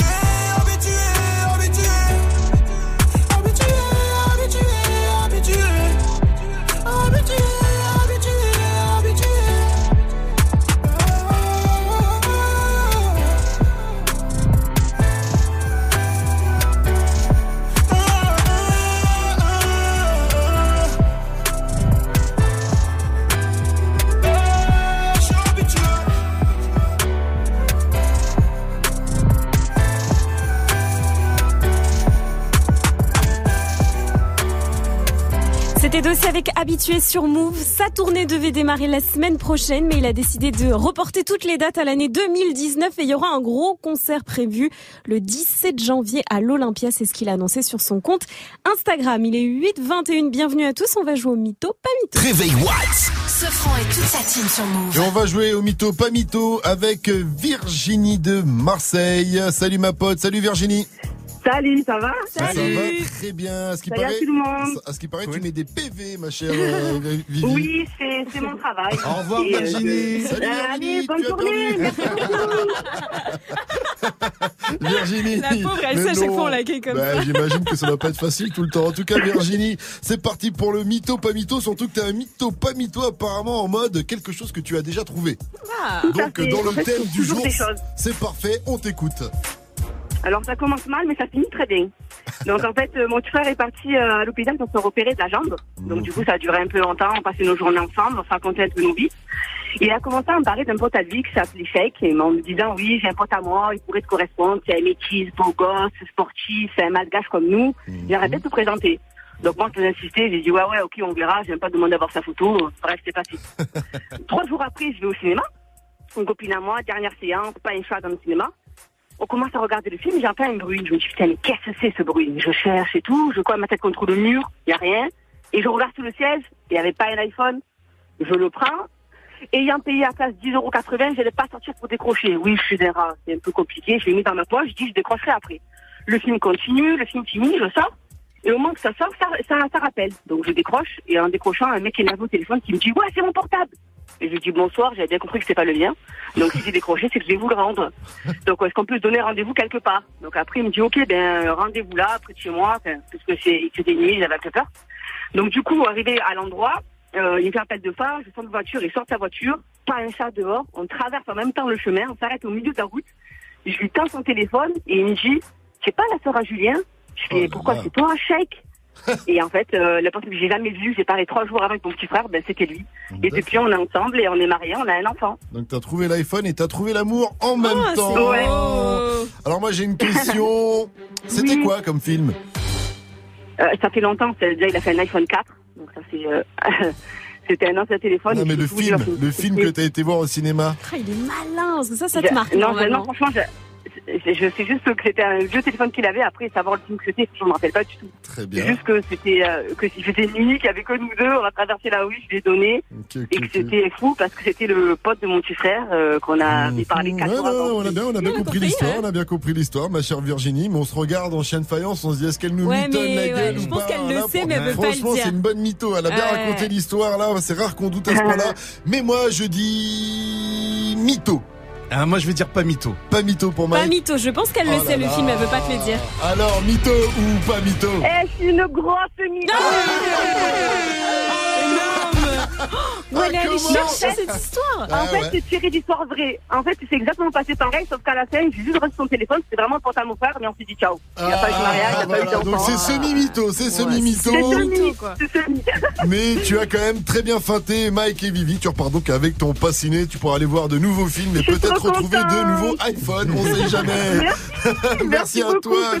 Habitué sur Move. Sa tournée devait démarrer la semaine prochaine, mais il a décidé de reporter toutes les dates à l'année 2019 et il y aura un gros concert prévu le 17 janvier à l'Olympia. C'est ce qu'il a annoncé sur son compte Instagram. Il est 8h21. Bienvenue à tous. On va jouer au mytho, pas mytho. Réveil Watts. Ce franc et toute sa team sur Move. Et on va jouer au mytho, pas mytho, avec Virginie de Marseille. Salut ma pote, salut Virginie. Salut, ça va Ça va très bien. À ce qui Salut à paraît, tout le monde. à ce qui paraît, tu mets des PV, ma chère euh, Vivi. Oui, c'est mon travail. Au revoir, Et, euh, Virginie. je- Salut, Euh, Virginie, Allez, bonne journée. Merci [laughs] Virginie. La pauvre, elle sait à chaque fois on l'accueille comme Bah, ça. J'imagine que ça va pas être facile tout le temps. En tout cas, [laughs] Virginie, c'est parti pour le mytho, pas mytho. Surtout que t'es un mytho, pas mytho, apparemment en mode quelque chose que tu as déjà trouvé. Ah. Donc, dans le thème du jour, c'est parfait, on t'écoute. Alors ça commence mal, mais ça finit très bien. Donc en fait, euh, mon frère est parti euh, à l'hôpital pour se repérer de la jambe. Donc du coup, ça a duré un peu longtemps. On passait nos journées ensemble, on se racontait un peu nos vies. Et il a commencé à me parler d'un pote à lui qui s'appelait Sheikh, et en me disant oui, j'ai un pote à moi, il pourrait te correspondre, c'est un métis, beau gosse, sportif, c'est un malgache comme nous. J'aimerais bien te présenter. Donc moi, je t'ai insisté, j'ai dit ouais, ouais, ok, on verra, j'aime pas demander à voir sa photo. Bref, c'est passé. [laughs] Trois jours après, je vais au cinéma. Une copine à moi, dernière séance, pas un choix dans le cinéma. On commence à regarder le film, j'entends un bruit. Je me dis, putain, mais qu'est-ce que c'est ce bruit? Je cherche et tout, je colle ma tête contre le mur, il n'y a rien. Et je regarde sous le siège, il n'y avait pas un iPhone. Je le prends. Ayant payé à place 10,80€, je n'allais pas sortir pour décrocher. Oui, je suis des rats, c'est un peu compliqué. Je l'ai mis dans ma poche, je dis, je décrocherai après. Le film continue, le film finit, je sors. Et au moment que ça sort, ça, rappelle. Donc je décroche, et en décrochant, un mec énervé au téléphone qui me dit, ouais, c'est mon portable. Et je lui dis bonsoir, j'avais bien compris que c'était pas le mien. Donc si j'ai décroché, c'est que je vais vous le rendre. Donc est-ce qu'on peut se donner rendez-vous quelque part? Donc après il me dit ok, ben rendez-vous là, près de chez moi, parce que c'est c'était nuit, j'avais un peu peur. Donc du coup, arrivé à l'endroit, euh, il me fait appel de phare, je sors de voiture, il sort sa voiture, pas un chat dehors, on traverse en même temps le chemin, on s'arrête au milieu de la route, je lui tends son téléphone et il me dit c'est pas la sœur à Julien? Je fais pourquoi c'est toi, Sheikh et en fait, euh, la personne que j'ai jamais vue, j'ai parlé trois jours avant avec mon petit frère, ben c'était lui. Et depuis, on est ensemble et on est mariés, on a un enfant. Donc t'as trouvé l'iPhone et t'as trouvé l'amour en même Ah, temps. c'est beau. Alors moi j'ai une question. [laughs] C'était quoi comme film? Euh, ça fait longtemps, déjà il a fait un iPhone 4, donc ça c'est... euh, [laughs] C'était un ancien téléphone. Non mais le film, le film que t'as été voir au cinéma. Ah, il est malin, parce que ça, ça te marque. Non, non, franchement, je- sais juste que c'était un vieux téléphone qu'il avait. Après, savoir le film que c'était, je me rappelle pas du tout. Très C'est bien. juste que c'était euh, que s'il faisait nuit, qu'il y avait que nous deux, on a traversé la rue, je lui ai donné. Et que c'était fou parce que c'était le pote de mon petit frère euh, qu'on avait parlé quatre Ouais, fois ouais, on a bien, on a bien compris l'histoire, on a bien compris l'histoire, ma chère Virginie, mais on se regarde en chien de faïence, on se dit est-ce qu'elle nous Ouais, mitonne mais, la ouais, gueule je ou pense qu'elle le sait, pour- mais elle veut pas le Franchement, c'est une bonne mytho, elle a bien raconté l'histoire là, c'est rare qu'on doute à ce [laughs] point-là, mais moi je dis mytho. Ah, moi je vais dire pas mytho. Pas mytho pour Pas Mike. mytho, je pense qu'elle Oh le là sait, le film, elle veut pas te le dire. Alors mytho ou pas mytho Eh, c'est une grosse mytho Est allée comment chercher cette histoire En fait, c'est tiré d'histoire vraie. En fait, c'est exactement passé pareil, sauf qu'à la fin, j'ai juste reçu son téléphone, c'était vraiment pour à mon frère, mais on s'est dit ciao. Il n'y a pas eu de mariage, il n'y a pas eu Voilà, donc d'enfant. c'est semi-mytho, c'est semi-mytho. [laughs] Mais tu as quand même très bien feinté Mike et Vivi. Tu repars donc avec ton pass ciné. Tu pourras aller voir de nouveaux films et peut-être retrouver de nouveaux iPhones. On sait jamais. Merci. [laughs] Merci à beaucoup. toi.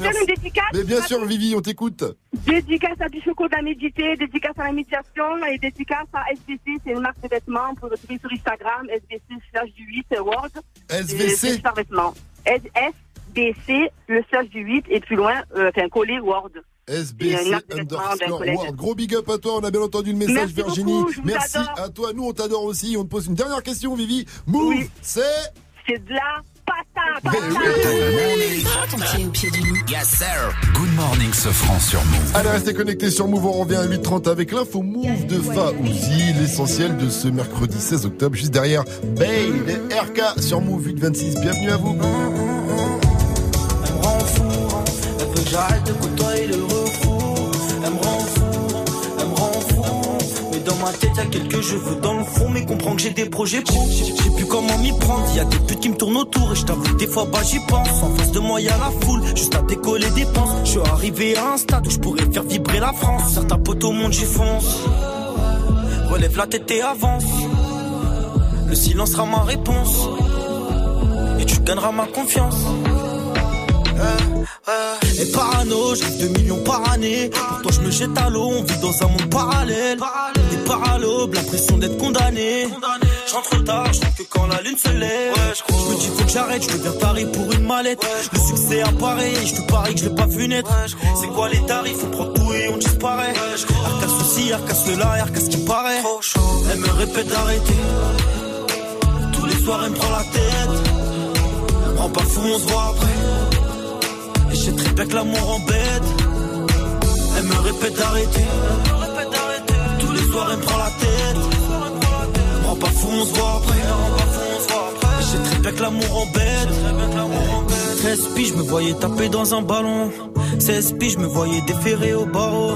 Mais bien sûr, Vivi, on t'écoute. Dédicace à Bichoco de la médité, dédicace à la méditation et dédicace à SBC, c'est une marque de vêtements. On peut le trouver sur Instagram, SBC slash du 8 World. SBC? Vêtements. S- SBC, le slash du 8 et plus loin, euh, enfin collé World. SBC underscore world. Gros big up à toi. On a bien entendu le message, Merci Virginie. beaucoup, vous Merci à toi. Nous, on t'adore aussi. On te pose une dernière question, Vivi. Move, c'est. C'est de la Good morning, ce franc sur Move. Allez, restez connectés sur Move. On revient à 8h30 avec l'info Move de Faouzi. L'essentiel de ce mercredi 16 octobre, juste derrière Babe et RK sur Move 826. Bienvenue à vous. Elle me j'arrête de côtoyer ma tête, y'a quelques cheveux dans le fond. Mais comprends que j'ai des projets pro. Je sais plus comment m'y prendre. Y'a des putes qui me tournent autour. Et je t'avoue, des fois, bah j'y pense. En face de moi, y'a la foule. Juste à décoller des penses. Je suis arrivé à un stade où je pourrais faire vibrer la France. Certains potes au monde, j'y fonce. Relève la tête et avance. Le silence sera ma réponse. Et tu gagneras ma confiance. Et parano, rêve de millions par année. Pourtant, je me jette à l'eau, on vit dans un monde parallèle. Des paralobes, l'impression d'être condamné. Je rentre tard, je que quand la lune se lève. je me dis, faut que j'arrête, je deviens taré pour une mallette. Le succès apparaît, et je te parie que je l'ai pas vu naître. C'est quoi les tarifs, on prend tout et on disparaît. Arca ceci, arca cela, arca ce qui paraît. Elle me répète d'arrêter. Tous les soirs, elle me prend la tête. Rends pas fou, on se voit après. Et je sais très bien que l'amour embête. Elle me répète d'arrêter. Tous les soirs, elle me prend la tête. Rends pas fou, on se voit après. Et je très bien que l'amour embête. 13 piges, je me voyais taper dans un ballon. 16 piges, je me voyais déférer au barreau.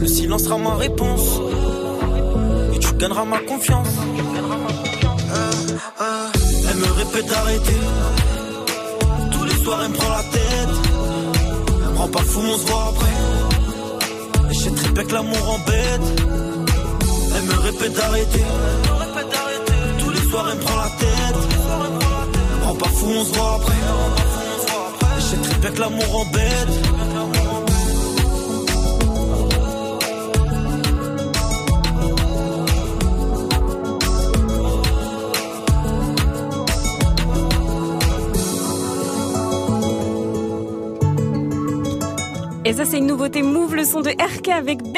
Le silence sera ma réponse. Et tu gagneras ma confiance. Elle me répète d'arrêter. Tous les soirs, elle me prend la tête. Elle me rend pas fou, on se voit après. Et très bien que l'amour embête. Elle me répète d'arrêter. Tous les soirs, elle me prend la tête. Elle me rend pas fou, on se voit après. Et très bien que l'amour embête. Et ça, c'est une nouveauté Move, le son de RK avec B.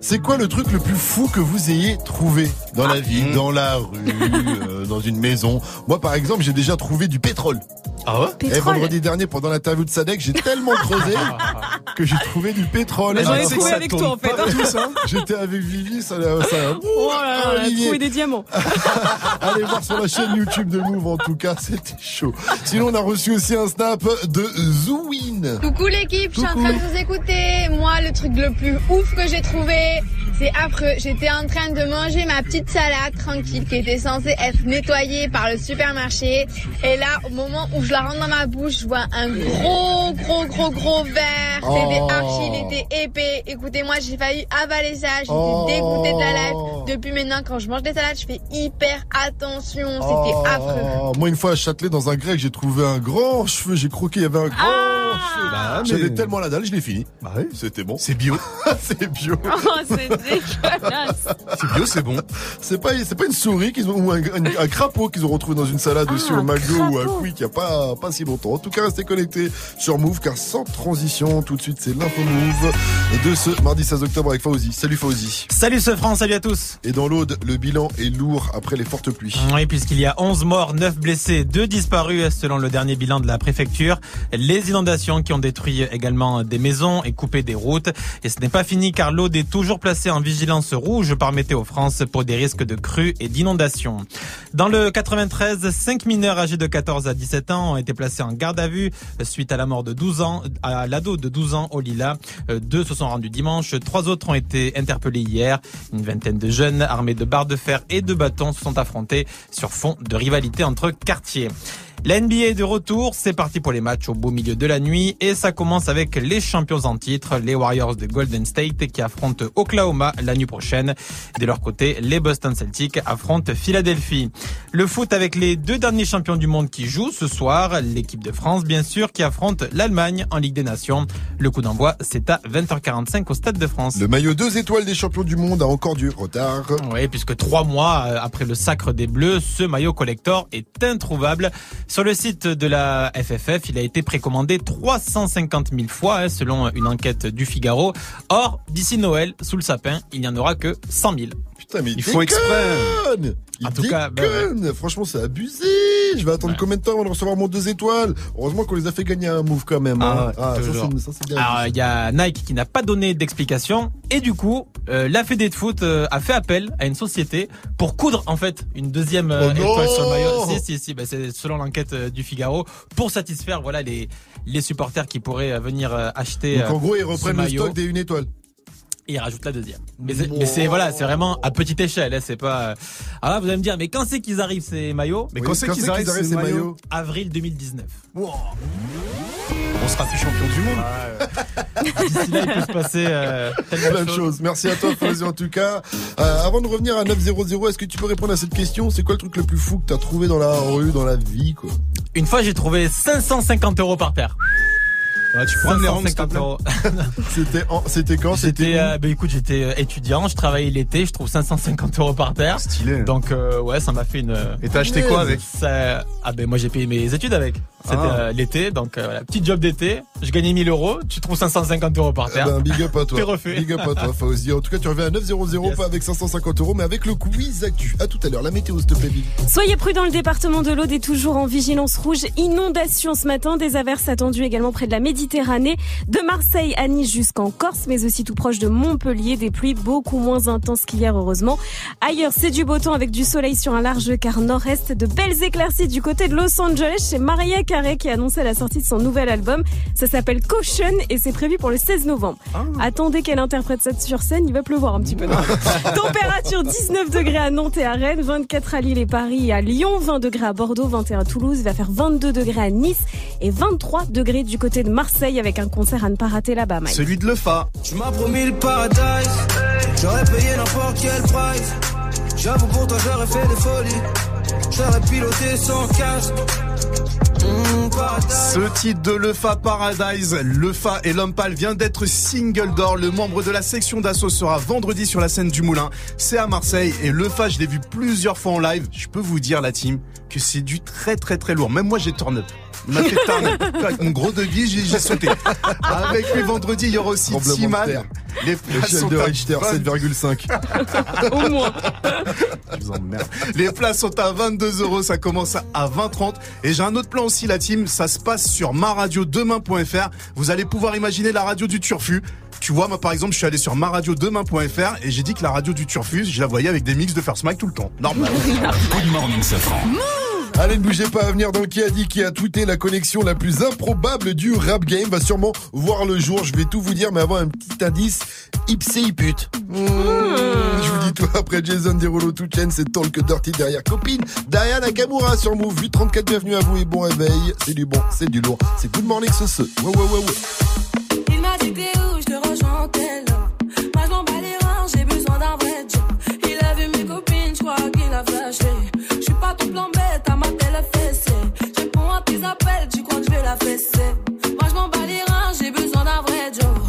C'est quoi le truc le plus fou que vous ayez trouvé dans la ville, dans la rue, [laughs] euh, dans une maison? Moi, par exemple, j'ai déjà trouvé du pétrole. Ah ouais Et vendredi dernier, pendant l'interview de Sadek, j'ai tellement creusé. [laughs] que j'ai trouvé du pétrole. Mais j'en ai Alors, trouvé ça avec toi, en fait, hein. tous, [laughs] hein. J'étais avec Vivi, ça, ça Oh là là, on a Olivier. trouvé des diamants. [laughs] Allez voir sur la chaîne YouTube de Move, en tout cas, c'était chaud. Sinon, on a reçu aussi un snap de Zouine. Coucou l'équipe, je suis en train de vous écouter. Moi, le truc le plus ouf que j'ai trouvé, c'est affreux. J'étais en train de manger ma petite salade tranquille qui était censée être nettoyée par le supermarché. Et là, au moment où je la rentre dans ma bouche, je vois un gros, gros, gros, gros verre. C'était Oh. archi, il était épais. Écoutez-moi, j'ai failli avaler ça. J'étais Oh. dégoûtée de la life. Depuis maintenant, quand je mange des salades, je fais hyper attention. C'était Oh, affreux. Moi, une fois à Châtelet, dans un grec, j'ai trouvé un grand cheveu. J'ai croqué, il y avait un grand Ah. Bah, mais- J'avais tellement la dalle, je l'ai fini. Bah oui, c'était bon. C'est bio. [laughs] c'est bio. Oh, c'est dégueulasse. C'est bio, c'est bon. C'est pas, c'est pas une souris qu'ils ont, ou un, un- un crapaud qu'ils ont retrouvé dans une salade aussi Ah, au un McDo ou à. Quick il y a pas, pas si longtemps. En tout cas, restez connectés sur Move car sans transition, tout de suite, c'est l'info Move de ce mardi 16 octobre avec Fauzi. Salut Fauzi. Salut ce France, salut à tous. Et dans l'Aude, le bilan est lourd après les fortes pluies. Oui, puisqu'il y a 11 morts, 9 blessés, 2 disparus selon le dernier bilan de la préfecture. Les inondations qui ont détruit également des maisons et coupé des routes. Et ce n'est pas fini car l'Aude est toujours placée en vigilance rouge par Météo France pour des risques de crues et d'inondations. Dans le 93, 5 mineurs âgés de 14 à 17 ans ont été placés en garde à vue suite à la mort de 12 ans, à l'ado de 12 ans au Lila. Euh, Deux se sont rendus dimanche, trois autres ont été interpellés hier. Une vingtaine de jeunes armés de barres de fer et de bâtons se sont affrontés sur fond de rivalité entre quartiers. La NBA est de retour, c'est parti pour les matchs au beau milieu de la nuit et ça commence avec les champions en titre, les Warriors de Golden State qui affrontent Oklahoma la nuit prochaine. De leur côté, les Boston Celtics affrontent Philadelphie. Le foot avec les deux derniers champions du monde qui jouent ce soir, l'équipe de France bien sûr qui affronte l'Allemagne en Ligue des Nations. Le coup d'envoi c'est à 20h45 au Stade de France. Le maillot deux étoiles des champions du monde a encore du retard. Oui, puisque trois mois euh, après le sacre des Bleus, ce maillot collector est introuvable. Sur le site de la FFF, il a été précommandé 350 000 fois, hein, selon une enquête du Figaro. Or, d'ici Noël, sous le sapin, il n'y en aura que 100 000. Putain, mais Il faut exprès. déconne Il En tout cas, bah déconne Franchement, c'est abusé Je vais attendre combien de temps avant de recevoir mon deux étoiles? Heureusement qu'on les a fait gagner un move quand même. hein. Ah, ça, c'est- ça, c'est bien. Alors, il y a Nike qui n'a pas donné d'explication et du coup, euh, la Fédé de foot euh, a fait appel à une société pour coudre en fait une deuxième euh, Oh étoile sur le maillot. Si si si, bah, c'est selon l'enquête euh, du Figaro pour satisfaire voilà les les supporters qui pourraient venir acheter. Donc en gros, ils reprennent le maillot. stock des une étoile. Et ils rajoutent la deuxième. Mais c'est, mais c'est voilà, c'est vraiment à petite échelle. Hein, c'est pas. Alors là, vous allez me dire, mais quand c'est qu'ils arrivent ces maillots? Mais quand c'est qu'ils arrivent, ces maillots? Avril 2019. On sera plus champion du monde. [laughs] D'ici là, il peut se passer euh, Plein de choses. choses. Merci à toi, Fauzi, en tout cas. Euh, avant de revenir à 900, est-ce que tu peux répondre à cette question? C'est quoi le truc le plus fou que t'as trouvé dans la rue, dans la vie, quoi? Une fois, j'ai trouvé 550 euros par paire. Tu pourras me les rendre, s'il te 550 plaît euros. [laughs] C'était en- c'était quand C'était euh, bah écoute, j'étais euh, étudiant, je travaillais l'été, je trouve 550 euros par terre. Stylé. Donc euh, ouais, ça m'a fait une. euh, Et t'as acheté quoi avec? Ça... Ah ben moi j'ai payé mes études avec. C'était Ah. euh, l'été, donc euh, voilà, petit job d'été. Je gagnais 1000 euros, tu trouves 550 euros par Eh terre. ben, big up à [laughs] toi. T'es refait. Big up à toi, Fauzi. En tout cas, tu reviens à 900, pas avec 550 euros, mais avec le quiz actu. À tout à l'heure. La météo, s'il te plaît. Soyez prudents, le département de l'Aude est toujours en vigilance rouge. Inondation ce matin, des averses attendues également près de la Méditerranée, de Marseille à Nice jusqu'en Corse, mais aussi tout proche de Montpellier, des pluies beaucoup moins intenses qu'hier, heureusement. Ailleurs, c'est du beau temps avec du soleil sur un large quart nord-est, de belles éclaircies du côté de Los Angeles chez Maria Carey qui a annoncé la sortie de son nouvel album. Ça s'appelle Caution et c'est prévu pour le 16 novembre. Attendez qu'elle interprète ça sur scène, il va pleuvoir un petit peu. [laughs] Température 19 degrés à Nantes et à Rennes, 24 à Lille et Paris et à Lyon, 20 degrés à Bordeaux, 21 à Toulouse, il va faire 22 degrés à Nice et 23 degrés du côté de Marseille avec un concert à ne pas rater là-bas, Mike. Celui de Lefa. Tu m'as promis le paradise, j'aurais payé n'importe quel price. J'avoue pour toi j'aurais fait des folies, j'aurais piloté sans casque. Paradise. Ce titre de Lefa Paradise, Lefa et l'homme pâle vient d'être single d'or. Le membre de la section d'assaut sera vendredi sur la scène du Moulin. C'est à Marseille et Lefa, je l'ai vu plusieurs fois en live. Je peux vous dire, la team, que c'est du très très très lourd. Même moi, j'ai turn up. Il m'a fait turn up. Avec mon gros devis, j'ai j'ai sauté. Avec lui vendredi, il y aura aussi Timan. Les places L'échelle sont de à Richter, 20. 7,5. Au moins. Je vous emmerde. Les places sont à 22 euros, ça commence à 20,30. Et j'ai un autre plan aussi, la team. Ça se passe sur maradiodemain.fr. Vous allez pouvoir imaginer la radio du Turfu. Tu vois, moi par exemple, je suis allé sur maradiodemain.fr et j'ai dit que la radio du Turfu, je la voyais avec des mix de First Mike tout le temps. Normal. Good morning, Safran. Allez, ne bougez pas à venir dans qui a dit qui a tweeté la connexion la plus improbable du rap game va sûrement voir le jour. Je vais tout vous dire, mais avant un petit indice, Ipsé Ipute. Mmh, Je vous dis tout après Jason Derulo, tout chaîne, c'est Talk Dirty derrière copine. Diane Nakamura sur Move 834, bienvenue à vous et bon réveil. C'est du bon, c'est du lourd. C'est Good Morning ce ce. Ouais, ouais, ouais, ouais. Il m'a dit t'es où, je te rejoins. Moi je m'en bats les reins, j'ai besoin d'un vrai job. Il a vu mes copines, je crois qu'il a flashé. Bête, à ma telle fessée. Réponds à tes appels, tu crois que je vais la fesser. Moi je m'en bats les reins, j'ai besoin d'un vrai job.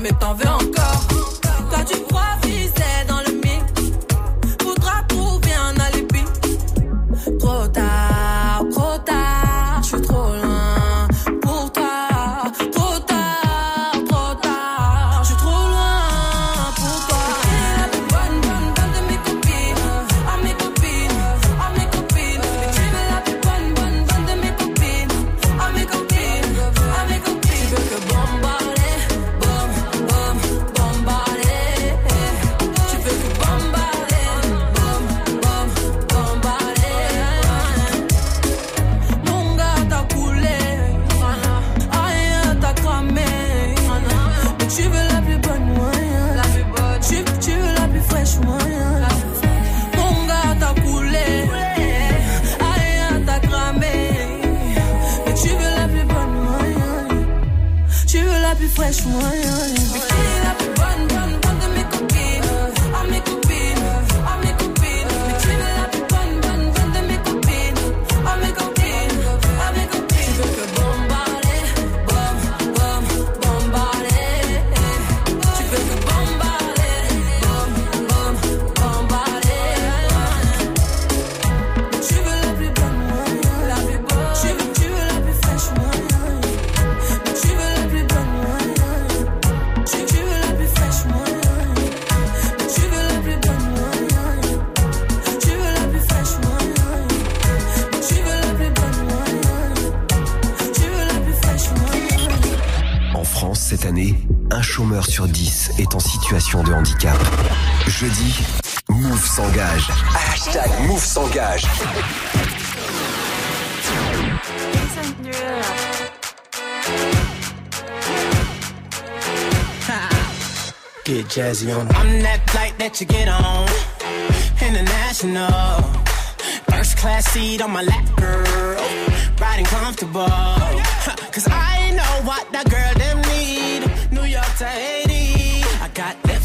Mais t'en veux la plus de handicap. Jeudi, Move s'engage. Hashtag Move s'engage. On that flight that you get on. International. First class seat on my lap, girl. Riding comfortable. Cause I know what that girl them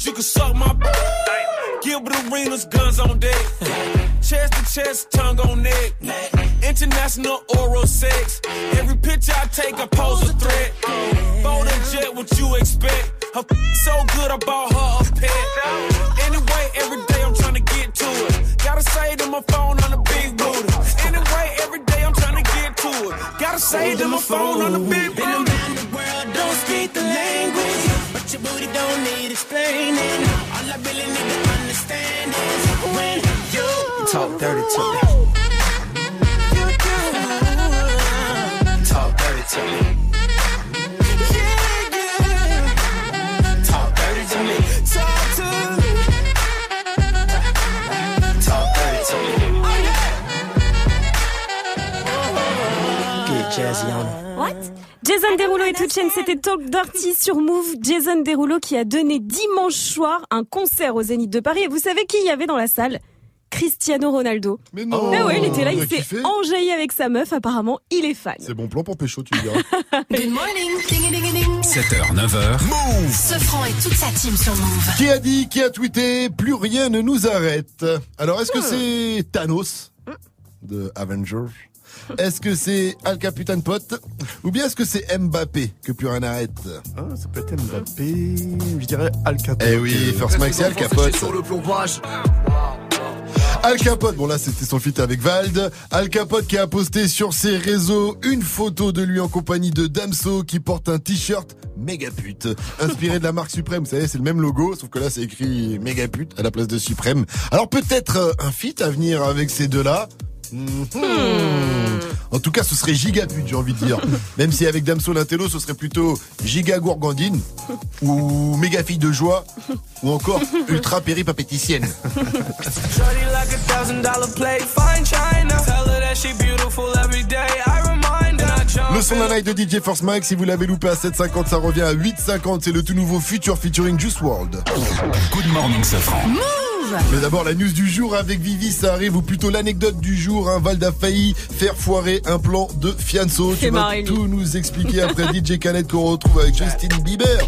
arenas, you can suck my. Gilbert Arenas, guns on deck. Chest to chest, tongue on neck. International oral sex. Every picture I take, I pose a threat. Bold and jet, what you expect? Her so good, I bought her a pet. Anyway, every day I'm trying to get to it. Gotta say to my phone on the big booty. Anyway, every day I'm trying to get to it. Gotta say to my phone on the big booty. Been around the world, don't speak the language. Your booty don't need explaining. All I really need to understand is when you Talk dirty to me. Talk dirty to me. Talk dirty to me. Talk to me. Talk dirty to me. Get jazzy Jason Derulo et Tuchen, c'était Talk Dirty sur Move. Jason Derulo qui a donné dimanche soir un concert au Zénith de Paris. Et vous savez qui il y avait dans la salle? Cristiano Ronaldo. Mais non Ah ouais, il était là, Il s'est enjaillé avec sa meuf. Apparemment, il est fan. C'est bon plan pour pécho, tu le diras. [laughs] Good morning. Ding, ding, ding, ding. 7h, 9h. Move Ce franc et toute sa team sur Move. Qui a dit, qui a tweeté, plus rien ne nous arrête. Alors, est-ce que c'est Thanos de Avengers? Est-ce que c'est Al Capitan Pot Ou bien est-ce que c'est Mbappé que plus rien n'arrête Ah, ça peut être Mbappé, je dirais Al Capote. Eh oui, First Mike, c'est Al Capote. Sur le plombage. Al Capote, bon là c'était son feat avec Vald. Al Capote qui a posté sur ses réseaux une photo de lui en compagnie de Damso qui porte un t-shirt méga pute, inspiré de la marque Suprême. Vous savez, c'est le même logo, sauf que là c'est écrit méga pute à la place de Suprême. Alors peut-être euh, un feat à venir avec ces deux-là. Mhm. En tout cas, ce serait giga pute, j'ai envie de dire. [laughs] Même si avec Damso Lintello, ce serait plutôt giga gourgandine [laughs] ou méga fille de joie ou encore ultra péripapéticienne. [laughs] Le son d'un de DJ Force Mike, si vous l'avez loupé à 7,50, ça revient à 8,50. C'est le tout nouveau Future featuring Juice World. Good morning, Safran. Mais d'abord, la news du jour avec Vivi, ça arrive, ou plutôt l'anecdote du jour. Un Val a failli faire foirer un plan de Fianso. Tu vas tout nous expliquer après [laughs] DJ Khaled qu'on retrouve avec Justin Bieber.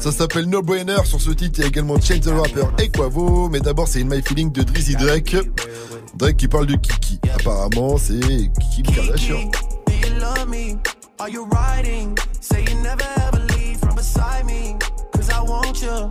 Ça s'appelle No Brainer. Sur ce titre, il y a également Change the Rapper et Quavo. Mais d'abord, c'est une My Feeling de Drizzy Drake. Drake qui parle de Kiki. Apparemment, c'est Kiki le Kardashian. Are you riding? Say you never ever leave from beside me. Cause I want you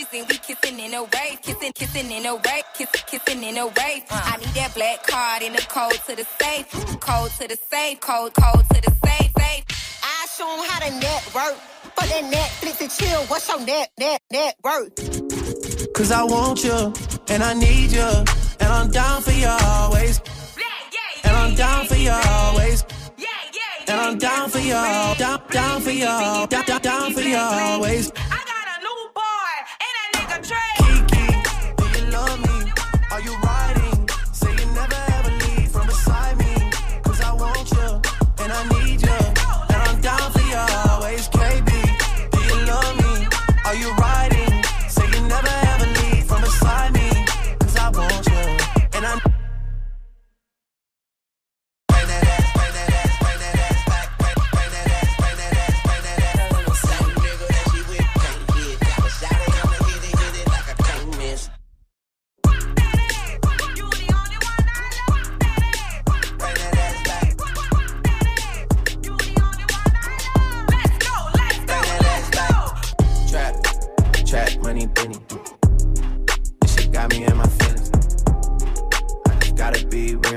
bitches and we kissing in a wave, kissing, kissing in a wave, kissing, kissing in a wave. I need that black card in the code to the safe, code to the safe, code, code to the safe, safe. I show 'em how to network. For that Netflix and chill, what's your net, net, net worth? Cause I want you and I need you. And I'm down for you always. And I'm down for you always. And I'm down for you, down, down for you, down, down, down for you always.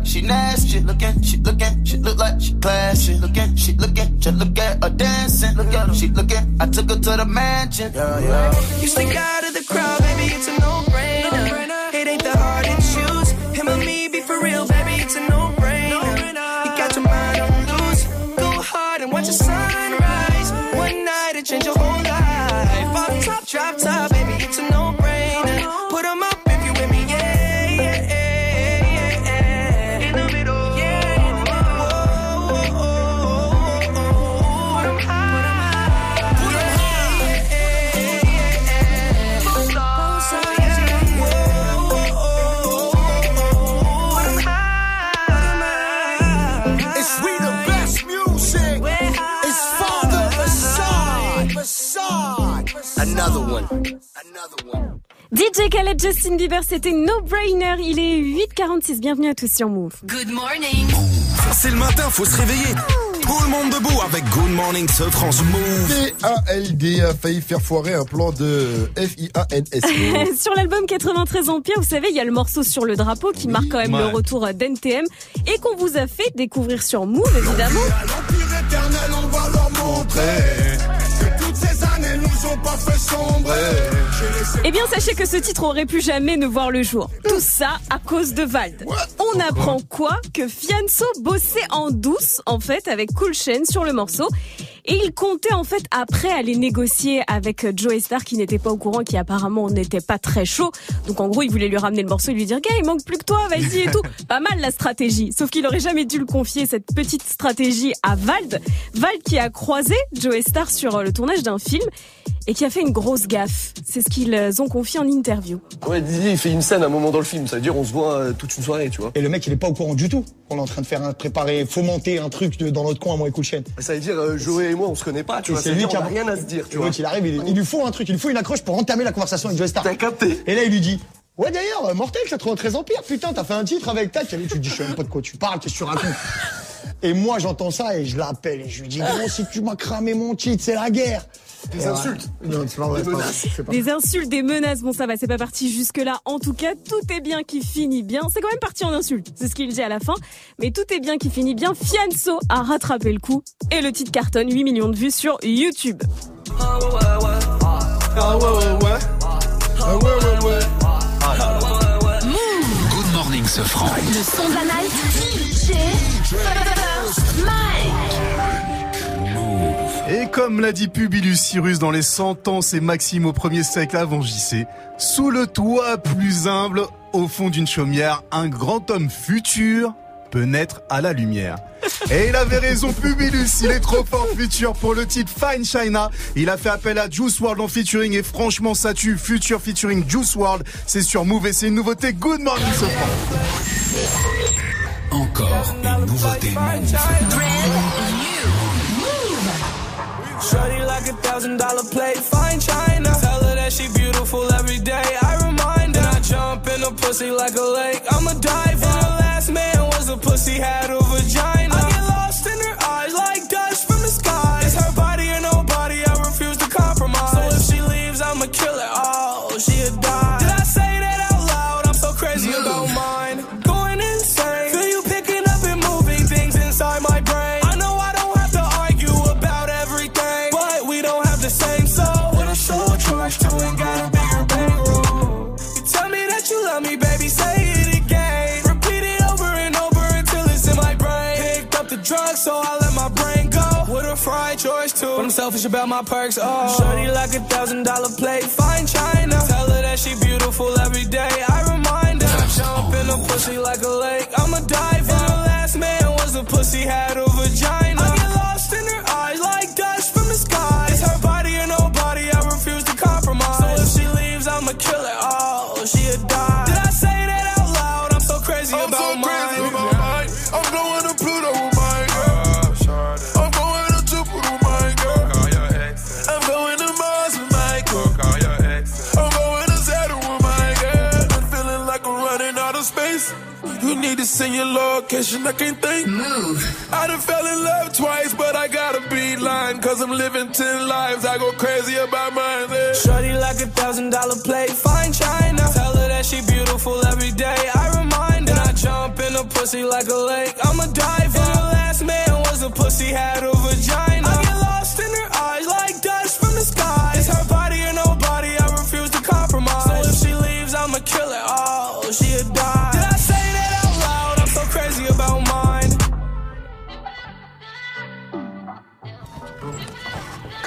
Like she nasty. Looking, she looking, she look like she classy. She looking, she looking, just look at her dancing. Look at her, she looking. I took her to the mansion. Yeah, yeah. You stick out DJ Khaled, Justin Bieber, c'était No Brainer. Il est 8h46. Bienvenue à tous sur Move. Good morning. C'est le matin, faut se réveiller. Tout le monde debout avec Good Morning ce France Move. TALD a failli faire foirer un plan de FIANS. [laughs] sur l'album 93 Empire, vous savez, il y a le morceau sur le drapeau qui marque quand même le retour d'NTM et qu'on vous a fait découvrir sur Move, évidemment. L'empire éternel, on va leur montrer fait sombrer. Eh bien, sachez que ce titre aurait pu jamais ne voir le jour. Tout ça à cause de Vald. On apprend quoi Que Fianso bossait en douce, en fait, avec Cool Chain sur le morceau. Et il comptait, en fait, après aller négocier avec Joe Star, qui n'était pas au courant, qui apparemment n'était pas très chaud. Donc, en gros, il voulait lui ramener le morceau et lui dire, gars, il manque plus que toi, vas-y et tout. [laughs] Pas mal la stratégie. Sauf qu'il aurait jamais dû le confier, cette petite stratégie, à Vald. Vald qui a croisé Joe Star sur euh, le tournage d'un film et qui a fait une grosse gaffe. C'est ce qu'ils euh, ont confié en interview. Ouais, Didi, il fait une scène à un moment dans le film. Ça veut dire on se voit euh, toute une soirée, tu vois. Et le mec, il est pas au courant du tout. On est en train de faire un, préparer, fomenter un truc de- dans notre coin à moi et Kouchen. Ça veut dire euh, Joey et moi, on se connaît pas, tu Et vois. c'est lui qui a rien à se dire, tu vois. Il arrive, il, il lui faut un truc, il lui faut une accroche pour entamer la conversation avec Joe Star. T'as capté. Et là, il lui dit. Ouais d'ailleurs, Mortel 93 Empire, putain, t'as fait un titre avec Tac. Tu te dis, je sais même pas de quoi tu parles, qu'est-ce que tu racontes? Et moi, j'entends ça et je l'appelle et je lui dis, gros, si tu m'as cramé mon titre, c'est la guerre. Des insultes. Non, c'est pas vrai, Des menaces. c'est pas Des insultes, des menaces, bon ça va, c'est pas parti jusque-là. En tout cas, tout est bien qui finit bien. C'est quand même parti en insulte, c'est ce qu'il dit à la fin. Mais tout est bien qui finit bien. Fianso a rattrapé le coup et le titre cartonne 8 millions de vues sur YouTube. Ah ouais, ouais, ouais. Ah ouais, ouais, ouais. Ah ouais, ouais, ouais. Good Morning ce franc. Le son de la night. DJ comme l'a dit Publius Cyrus dans les sentences et maximes au premier siècle avant JC, sous le toit plus humble, au fond d'une chaumière, un grand homme futur peut naître à la lumière. [laughs] Et il avait raison, Publius, il est trop fort futur pour le titre Fine China. Il a fait appel à Juice WRLD en featuring et franchement ça tue. Future featuring Juice WRLD, c'est sur Move et c'est une nouveauté Good Morning Sofran. Encore une nouveauté Move. Shorty like a thousand dollar plate, fine china. Tell her that she beautiful every day. I remind her. I jump in a pussy like a lake. I'm a diver. And her last man was a pussy, had But I'm selfish about my perks. Oh, shorty like a thousand dollar plate, fine china. Tell her that she beautiful every day. I remind her. Jump in a pussy like a lake. I'm a diver. And the last man was a pussy had a vagina. You need to send your location, I can't think. Move. I done fell in love twice, but I got a beeline. Cause I'm living ten lives. I go crazy about mine. yeah. Shorty like a thousand dollar plate, fine china. Tell her that she beautiful every day. I remind her. Then I jump in a pussy like a lake. I'm a diver. And the last man was a pussy had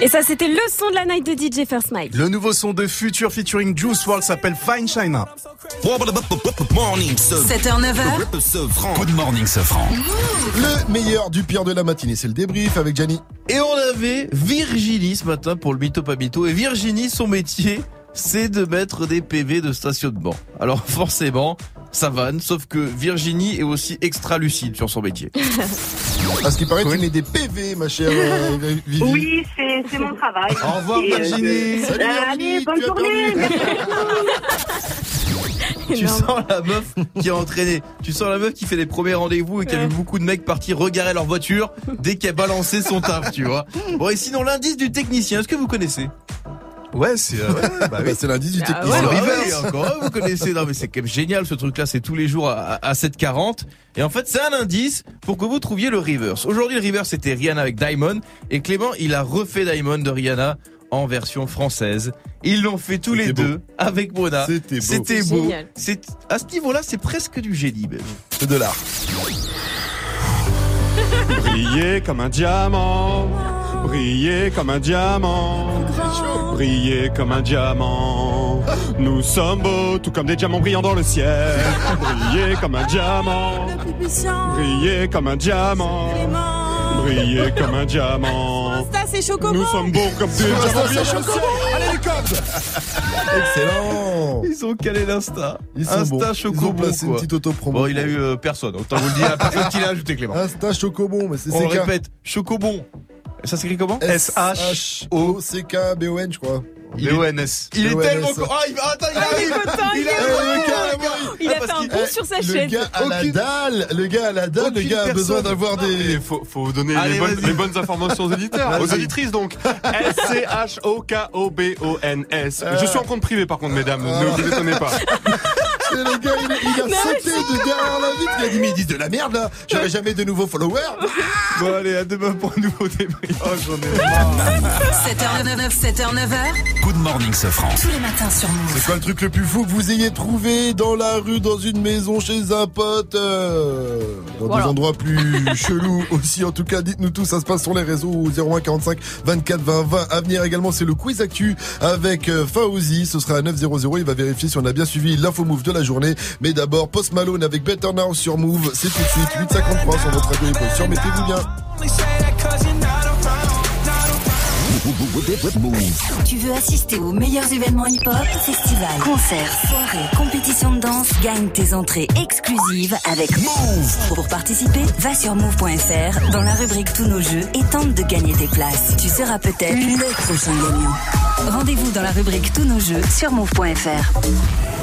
Et ça, c'était le son de la night de DJ First Mike. Le nouveau son de Future featuring Juice WRLD s'appelle Fine China. Morning, 7h, 9h. Good morning, Sofran. Le meilleur du pire de la matinée, c'est le débrief avec Gianni. Et on avait Virginie ce matin pour le pas mytho. Et Virginie, son métier, c'est de mettre des PV de stationnement. Alors forcément, ça vanne, sauf que Virginie est aussi extra lucide sur son métier. À ce qui paraît, tu mets des PV, ma chère euh, Vivi. Oui, c'est mon travail. Au revoir, Et, euh, Virginie. Salut, Allez, Virginie, bonne tu as journée. tu sens la meuf qui est entraînée. Tu sens la meuf qui fait les premiers rendez-vous et qui a vu beaucoup de mecs partir regarer leur voiture dès qu'elle balançait son taf, tu vois. Bon, et sinon, l'indice du technicien, est-ce que vous connaissez? Ouais, c'est euh, ouais, bah oui. c'est l'indice du Ah technicien. ouais, reverse. encore un, vous connaissez. Non, mais c'est quand même génial ce truc-là. C'est tous les jours à, à 7h40. Et en fait, c'est un indice pour que vous trouviez le reverse. Aujourd'hui, le reverse, c'était Rihanna avec Diamond. Et Clément, il a refait Diamond de Rihanna en version française. Ils l'ont fait tous les beau. deux avec Mona. C'était beau. C'était beau. génial. C'est à ce niveau-là, c'est presque du génie. même. C'est de l'art. Briller comme un diamant, briller comme un diamant, briller comme un diamant. Nous sommes beaux, tout comme des diamants brillants dans le ciel. Briller comme un diamant, briller comme un diamant, briller comme un diamant. Insta, c'est Chocobo. Nous sommes beaux comme des diamants c'est brillants dans le Chocobo. ciel. Allez les cops Excellent. Ils ont calé l'Insta. Insta bons. Ils ont Chocobo. placé une quoi. petite auto-promo. Bon, il a eu euh, personne. Autant vous le dire, personne qui l'a ajouté, Clément. Insta Chocobon, mais c'est On répète, Chocobon. Ça s'écrit comment S-H-O-C-K-B-O-N, je crois. B-O-N-S. Il est B-O-N-S. tellement con- Ah, il... attends, il Ah, il est arrive. content, il il est arrive. Le. Il Ah, a fait un bond sur sa Le chaise. gars à la dalle, le gars à la dalle, le gars a besoin d'avoir des. Il faut, faut donner Allez, les, bonnes, vas-y. les bonnes informations aux éditeurs, aux Vas-y. auditrices donc. S-C-H-O-K-O-B-O-N-S. Euh. Je suis en compte privé par contre, mesdames, ne vous étonnez pas. [laughs] Et le gars, il, il a sauté de derrière la vitre. Il a dit, mais ils disent de la merde là. J'aurai jamais de nouveaux followers. [laughs] Bon, allez, à demain pour un nouveau débrief. Oh, j'en ai marre. 7h, 7h, 9h. Good morning, Sofran. Tous les matins sur Move. C'est quoi le truc le plus fou que vous ayez trouvé dans la rue, dans une maison, chez un pote, euh, dans Voilà. des endroits plus [laughs] chelous aussi. En tout cas, dites-nous tout. Ça se passe sur les réseaux 01 45 24 20 20. À venir également, c'est le quiz actu avec euh, Fauzi. Ce sera à 900. Il va vérifier si on a bien suivi l'info move de la journée. Mais d'abord, Post Malone avec Better Now sur Move. C'est tout de suite 853 sur votre radio hip-hop. Surmettez-vous bien. Tu veux assister aux meilleurs événements hip-hop, festivals, concerts, soirées, compétitions de danse, gagne tes entrées exclusives avec Move. Pour participer, va sur move.fr dans la rubrique Tous nos jeux et tente de gagner tes places. Tu seras peut-être le prochain gagnant. Rendez-vous dans la rubrique Tous nos jeux sur move.fr.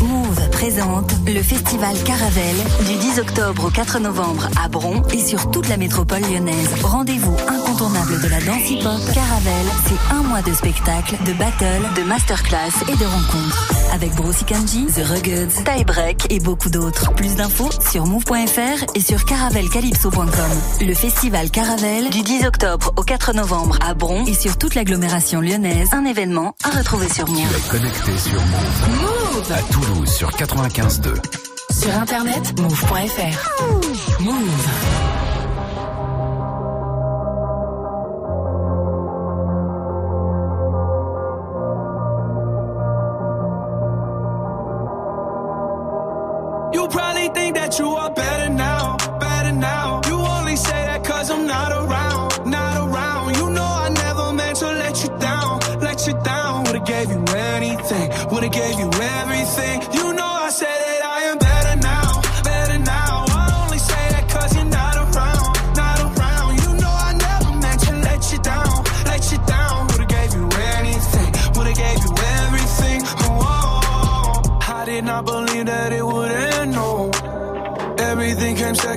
Move présente le festival Caravelle du 10 octobre au 4 novembre à Bron et sur toute la métropole lyonnaise. Rendez-vous incontournable de la danse hip-hop, Caravelle, c'est un mois de spectacle, de battle, de masterclass et de rencontres. Avec Brossy Kanji, The Ruggeds, Tie Break et beaucoup d'autres. Plus d'infos sur move.fr et sur caravelcalypso.com. Le festival Caravelle du 10 octobre au 4 novembre à Bron et sur toute l'agglomération lyonnaise. Un événement à retrouver sur Move. Connecté sur Move. Move À Toulouse sur 95.2. Sur internet, move.fr. Move. You probably think that you are better now, better now. You only say that cause I'm not around, not around. You know I never meant to let you down, let you down. Would've gave you anything, would've gave you everything.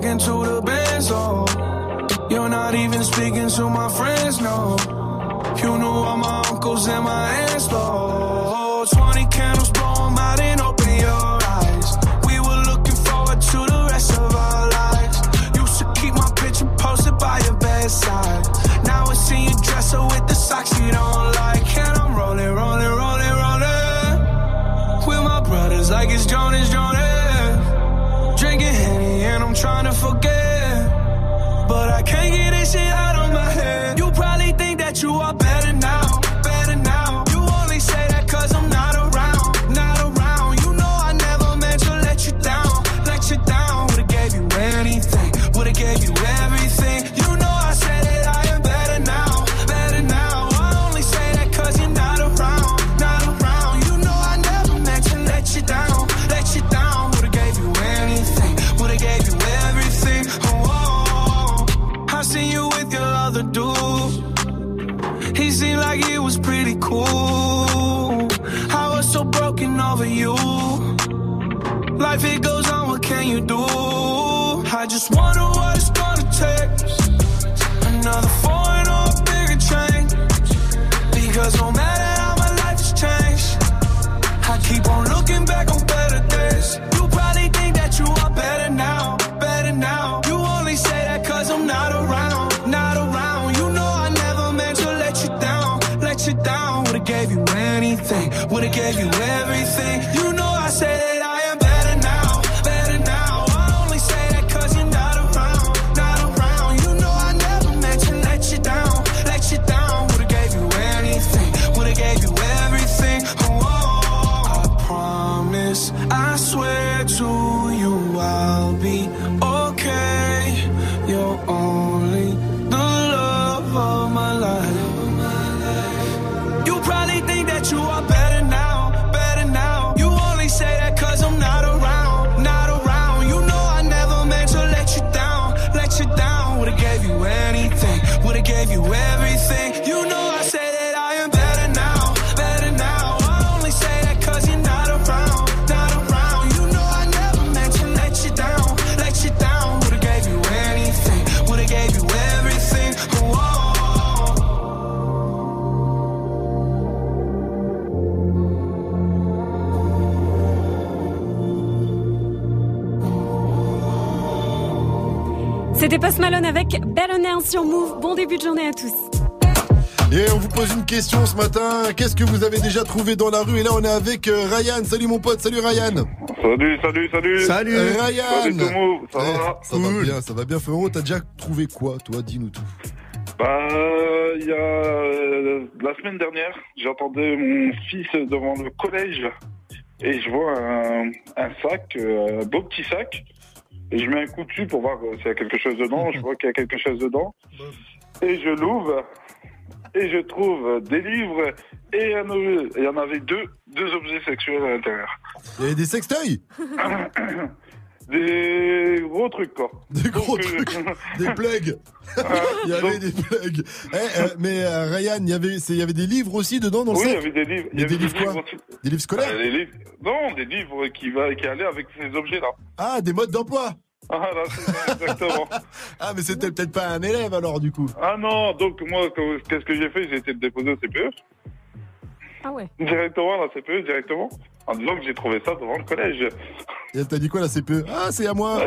Second to the best, oh. You're not even speaking to my friends, no. You knew all my uncles and my aunts, though. 20 candles, blow 'em out and open your eyes. We were looking forward to the rest of our lives. Used to keep my picture posted by your bedside. Post Malone avec Bellonnaire sur Move. Bon début de journée à tous. Et on vous pose une question ce matin. Qu'est-ce que vous avez déjà trouvé dans la rue? Et là, on est avec euh, Ryan. Salut mon pote. Salut Ryan. Salut, salut, salut. Salut Ryan. Salut tout le monde. Ça Eh, va? Ça va bien, ça va bien, frérot. T'as déjà trouvé quoi, toi? Dis-nous tout. Bah, il y a euh, la semaine dernière, j'entendais mon fils devant le collège et je vois un, un sac, euh, un beau petit sac. Et je mets un coup dessus pour voir euh, s'il y a quelque chose dedans. Je vois qu'il y a quelque chose dedans. Et je l'ouvre et je trouve des livres et un objet. Et il y en avait deux, deux objets sexuels à l'intérieur. Il y avait des sextoys? [coughs] Des gros trucs, quoi. [laughs] Des gros trucs [laughs] Des plugs [laughs] Il y avait des plugs Eh, euh, Mais euh, Ryan, il y avait, il y avait des livres aussi dedans dans le Oui, il y avait des livres. Il Mais y avait des livres quoi. Des livres scolaires Euh, des livres- Non, des livres qui, va, qui allaient avec ces objets-là. Ah, des modes d'emploi Ah, là, c'est ça, exactement. Ah, mais c'était peut-être pas un élève alors, du coup. Ah non, donc moi, qu'est-ce que j'ai fait? J'ai été le déposer au CPE. Ah ouais. Directement à la CPE, directement. En disant que j'ai trouvé ça devant le collège. Et t'as dit quoi, la CPE Ah, c'est à moi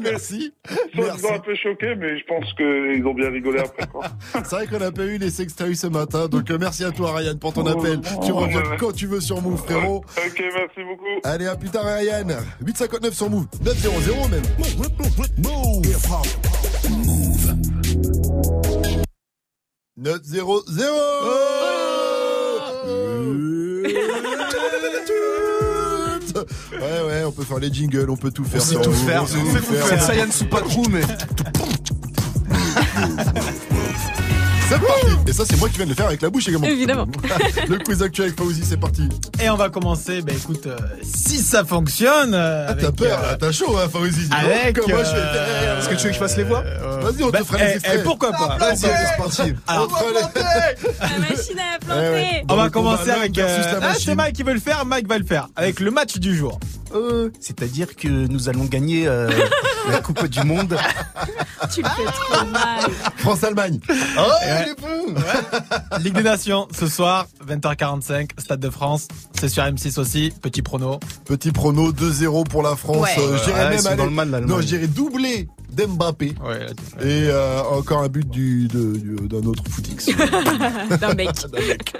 Merci. Soit ils ont un peu choqué, mais je pense qu'ils ont bien rigolé après. Quoi. [laughs] C'est vrai qu'on n'a pas eu les sextoys ce matin, donc euh, merci à toi, Ryan, pour ton appel. Tu reviens quand tu veux sur Move, frérot. Ok, merci beaucoup. Allez, à plus tard, Ryan. 859 sur Move. 900 même. Move. 900 Ouais, ouais, on peut faire les jingles, on peut tout faire. sait sur tout faire. on sait On tout faire. Saiyan Supakru, mais- [laughs] C'est parti Et ça, c'est moi qui viens de le faire avec la bouche également. Évidemment. [laughs] le quiz actuel avec Fauzi, c'est parti. Et on va commencer, bah écoute, euh, si ça fonctionne. euh, Ah, t'as avec, peur, euh, t'as chaud, hein, Fauzi. Avec. Comment je euh, Est-ce que tu veux que je fasse les voix? Vas-y, on bah, te fera eh, les eh, extraits. pourquoi pas? Vas-y, c'est parti. Alors, Entre les- [laughs] La machine à Eh planter. ouais. On va commencer avec. ah, c'est Mike qui veut le faire, Mike va le faire. Avec le match du jour. Euh, C'est-à-dire que nous allons gagner euh, [laughs] la Coupe du Monde. [laughs] Tu le fais trop [laughs] mal. France-Allemagne. Oh, Ouais. il Ligue des Nations, ce soir, 20h45, Stade de France. C'est sur M6 aussi, petit prono. Petit prono 2-0 pour la France. Ouais. Euh, je dirais Ouais, ils même sont aller- dans le mal, l'Allemagne. Non, je dirais doublé d'Mbappé. Et euh, encore un but du, de- du- d'un autre footix. D'un mec.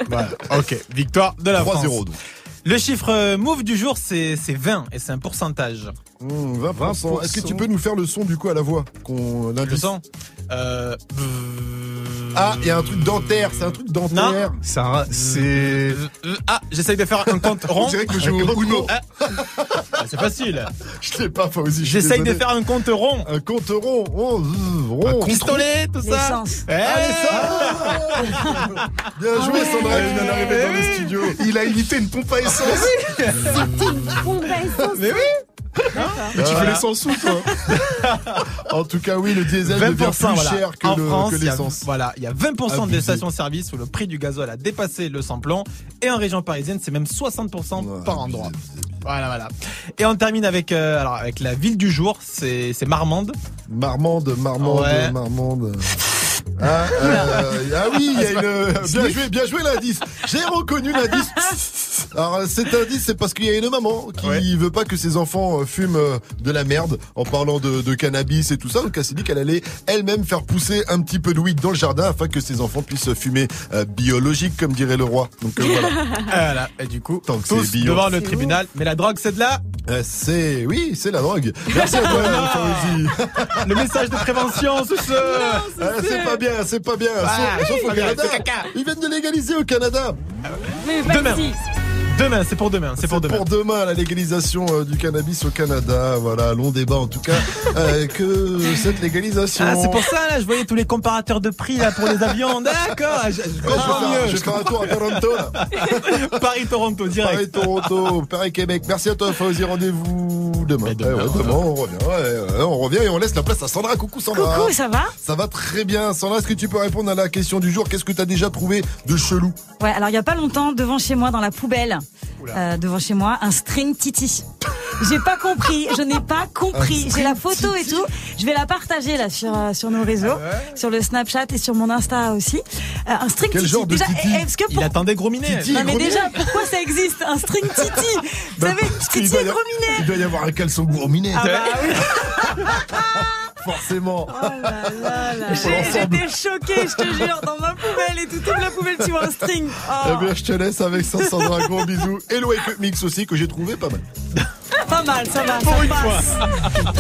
voilà. Ok, victoire de la France. 3-0 donc. Le chiffre euh, move du jour, c'est c'est 20 et c'est un pourcentage. Mmh, 20%. 20%. Est-ce que tu peux nous faire le son du coup à la voix qu'on Le son euh... Ah, il y a un truc dentaire, c'est un truc dentaire. C'est un- c'est. Euh, Ah, j'essaye de faire un compte [laughs] On rond. dirait que je joue au Uno. Ah, ah, c'est facile. Je l'ai pas, Fauzi. J'essaye de faire un compte rond. un compte rond. rond, rond. Pistolet, tout ça. Eh, Allez, ça Bien joué, Sandra, qui vient d'arriver dans les studios. Il a imité une pompe à essence. Pompe à essence. Mais oui. Mais tu Voilà. fais les 100 sous, toi. En tout cas, oui, le diesel devient 20% plus voilà. cher que en le- France, que il y a- l'essence. voilà, il y a 20% Abusé. des stations-service où le prix du gasoil a dépassé le samplon et en région parisienne, c'est même 60% Ouais, par endroit. abusé. Voilà, voilà. Et on termine avec euh, alors avec la ville du jour, c'est c'est Marmande. Marmande, Marmande, Ouais. Marmande. Ah, euh, ah oui, il y a une. Bien joué, bien joué l'indice. J'ai reconnu l'indice. Alors cet indice, c'est parce qu'il y a une maman qui Ouais. veut pas que ses enfants euh, fument euh, de la merde en parlant de, de cannabis et tout ça. Donc elle s'est dit qu'elle allait elle-même faire pousser un petit peu de weed dans le jardin afin que ses enfants puissent fumer euh, biologique, comme dirait le roi. Donc euh, voilà. [laughs] Voilà. Et du coup, Tant que tous c'est bio. devant le tribunal. Mais la drogue, c'est de là. Euh, c'est oui, c'est la drogue. Merci à toi. [laughs] Le message de prévention, c'est ça. Ah, c'est pas bien, c'est pas bien. Ah, Sauf, sauf au pas bien, Canada. c'est caca. Ils viennent de légaliser au Canada. Mais pas Demain. Demain, c'est pour demain. C'est pour demain. Pour demain, la légalisation euh, du cannabis au Canada. Voilà, long débat en tout cas. [laughs] euh, que cette légalisation. Ah, c'est pour ça, là, je voyais tous les comparateurs de prix, là, pour les avions. [laughs] D'accord, je, je Ouais, mieux. un tour à Toronto. Là. [laughs] Paris-Toronto, direct. Paris, Toronto, Paris, Québec. Merci à toi, Fauzi. Rendez-vous demain. Demain, Ouais, ouais, voilà. demain, on revient. On revient et on laisse la place à Sandra. Coucou, Sandra. Coucou, ça va? Ça va très bien. Sandra, est-ce que tu peux répondre à la question du jour? Qu'est-ce que tu as déjà trouvé de chelou? Ouais, alors il y a pas longtemps, devant chez moi, dans la poubelle, euh, devant chez moi, un string titi. J'ai pas compris, je n'ai pas compris. J'ai la photo et tout. Je vais la partager là sur euh, sur nos réseaux, sur le Snapchat et sur mon Insta aussi. Euh, un string Quel titi. genre de déjà, titi est-ce que Il pour... attendait gros minet. Titi Non et mais gros déjà, minet pourquoi ça existe Un string titi [laughs] Vous Bah, savez, titi et gros minet Il doit y avoir un caleçon gourminet. Ah bah oui. [laughs] Forcément. Oh là là là. J'étais choquée, je te jure, dans ma poubelle et tout, toute la poubelle, tu vois un string. Oh, Eh bien, je te laisse avec ça, Sandra. Gros bisous. Et le Wake Up Mix aussi, que j'ai trouvé pas mal. pas mal, ça va, Pour ça une passe. fois.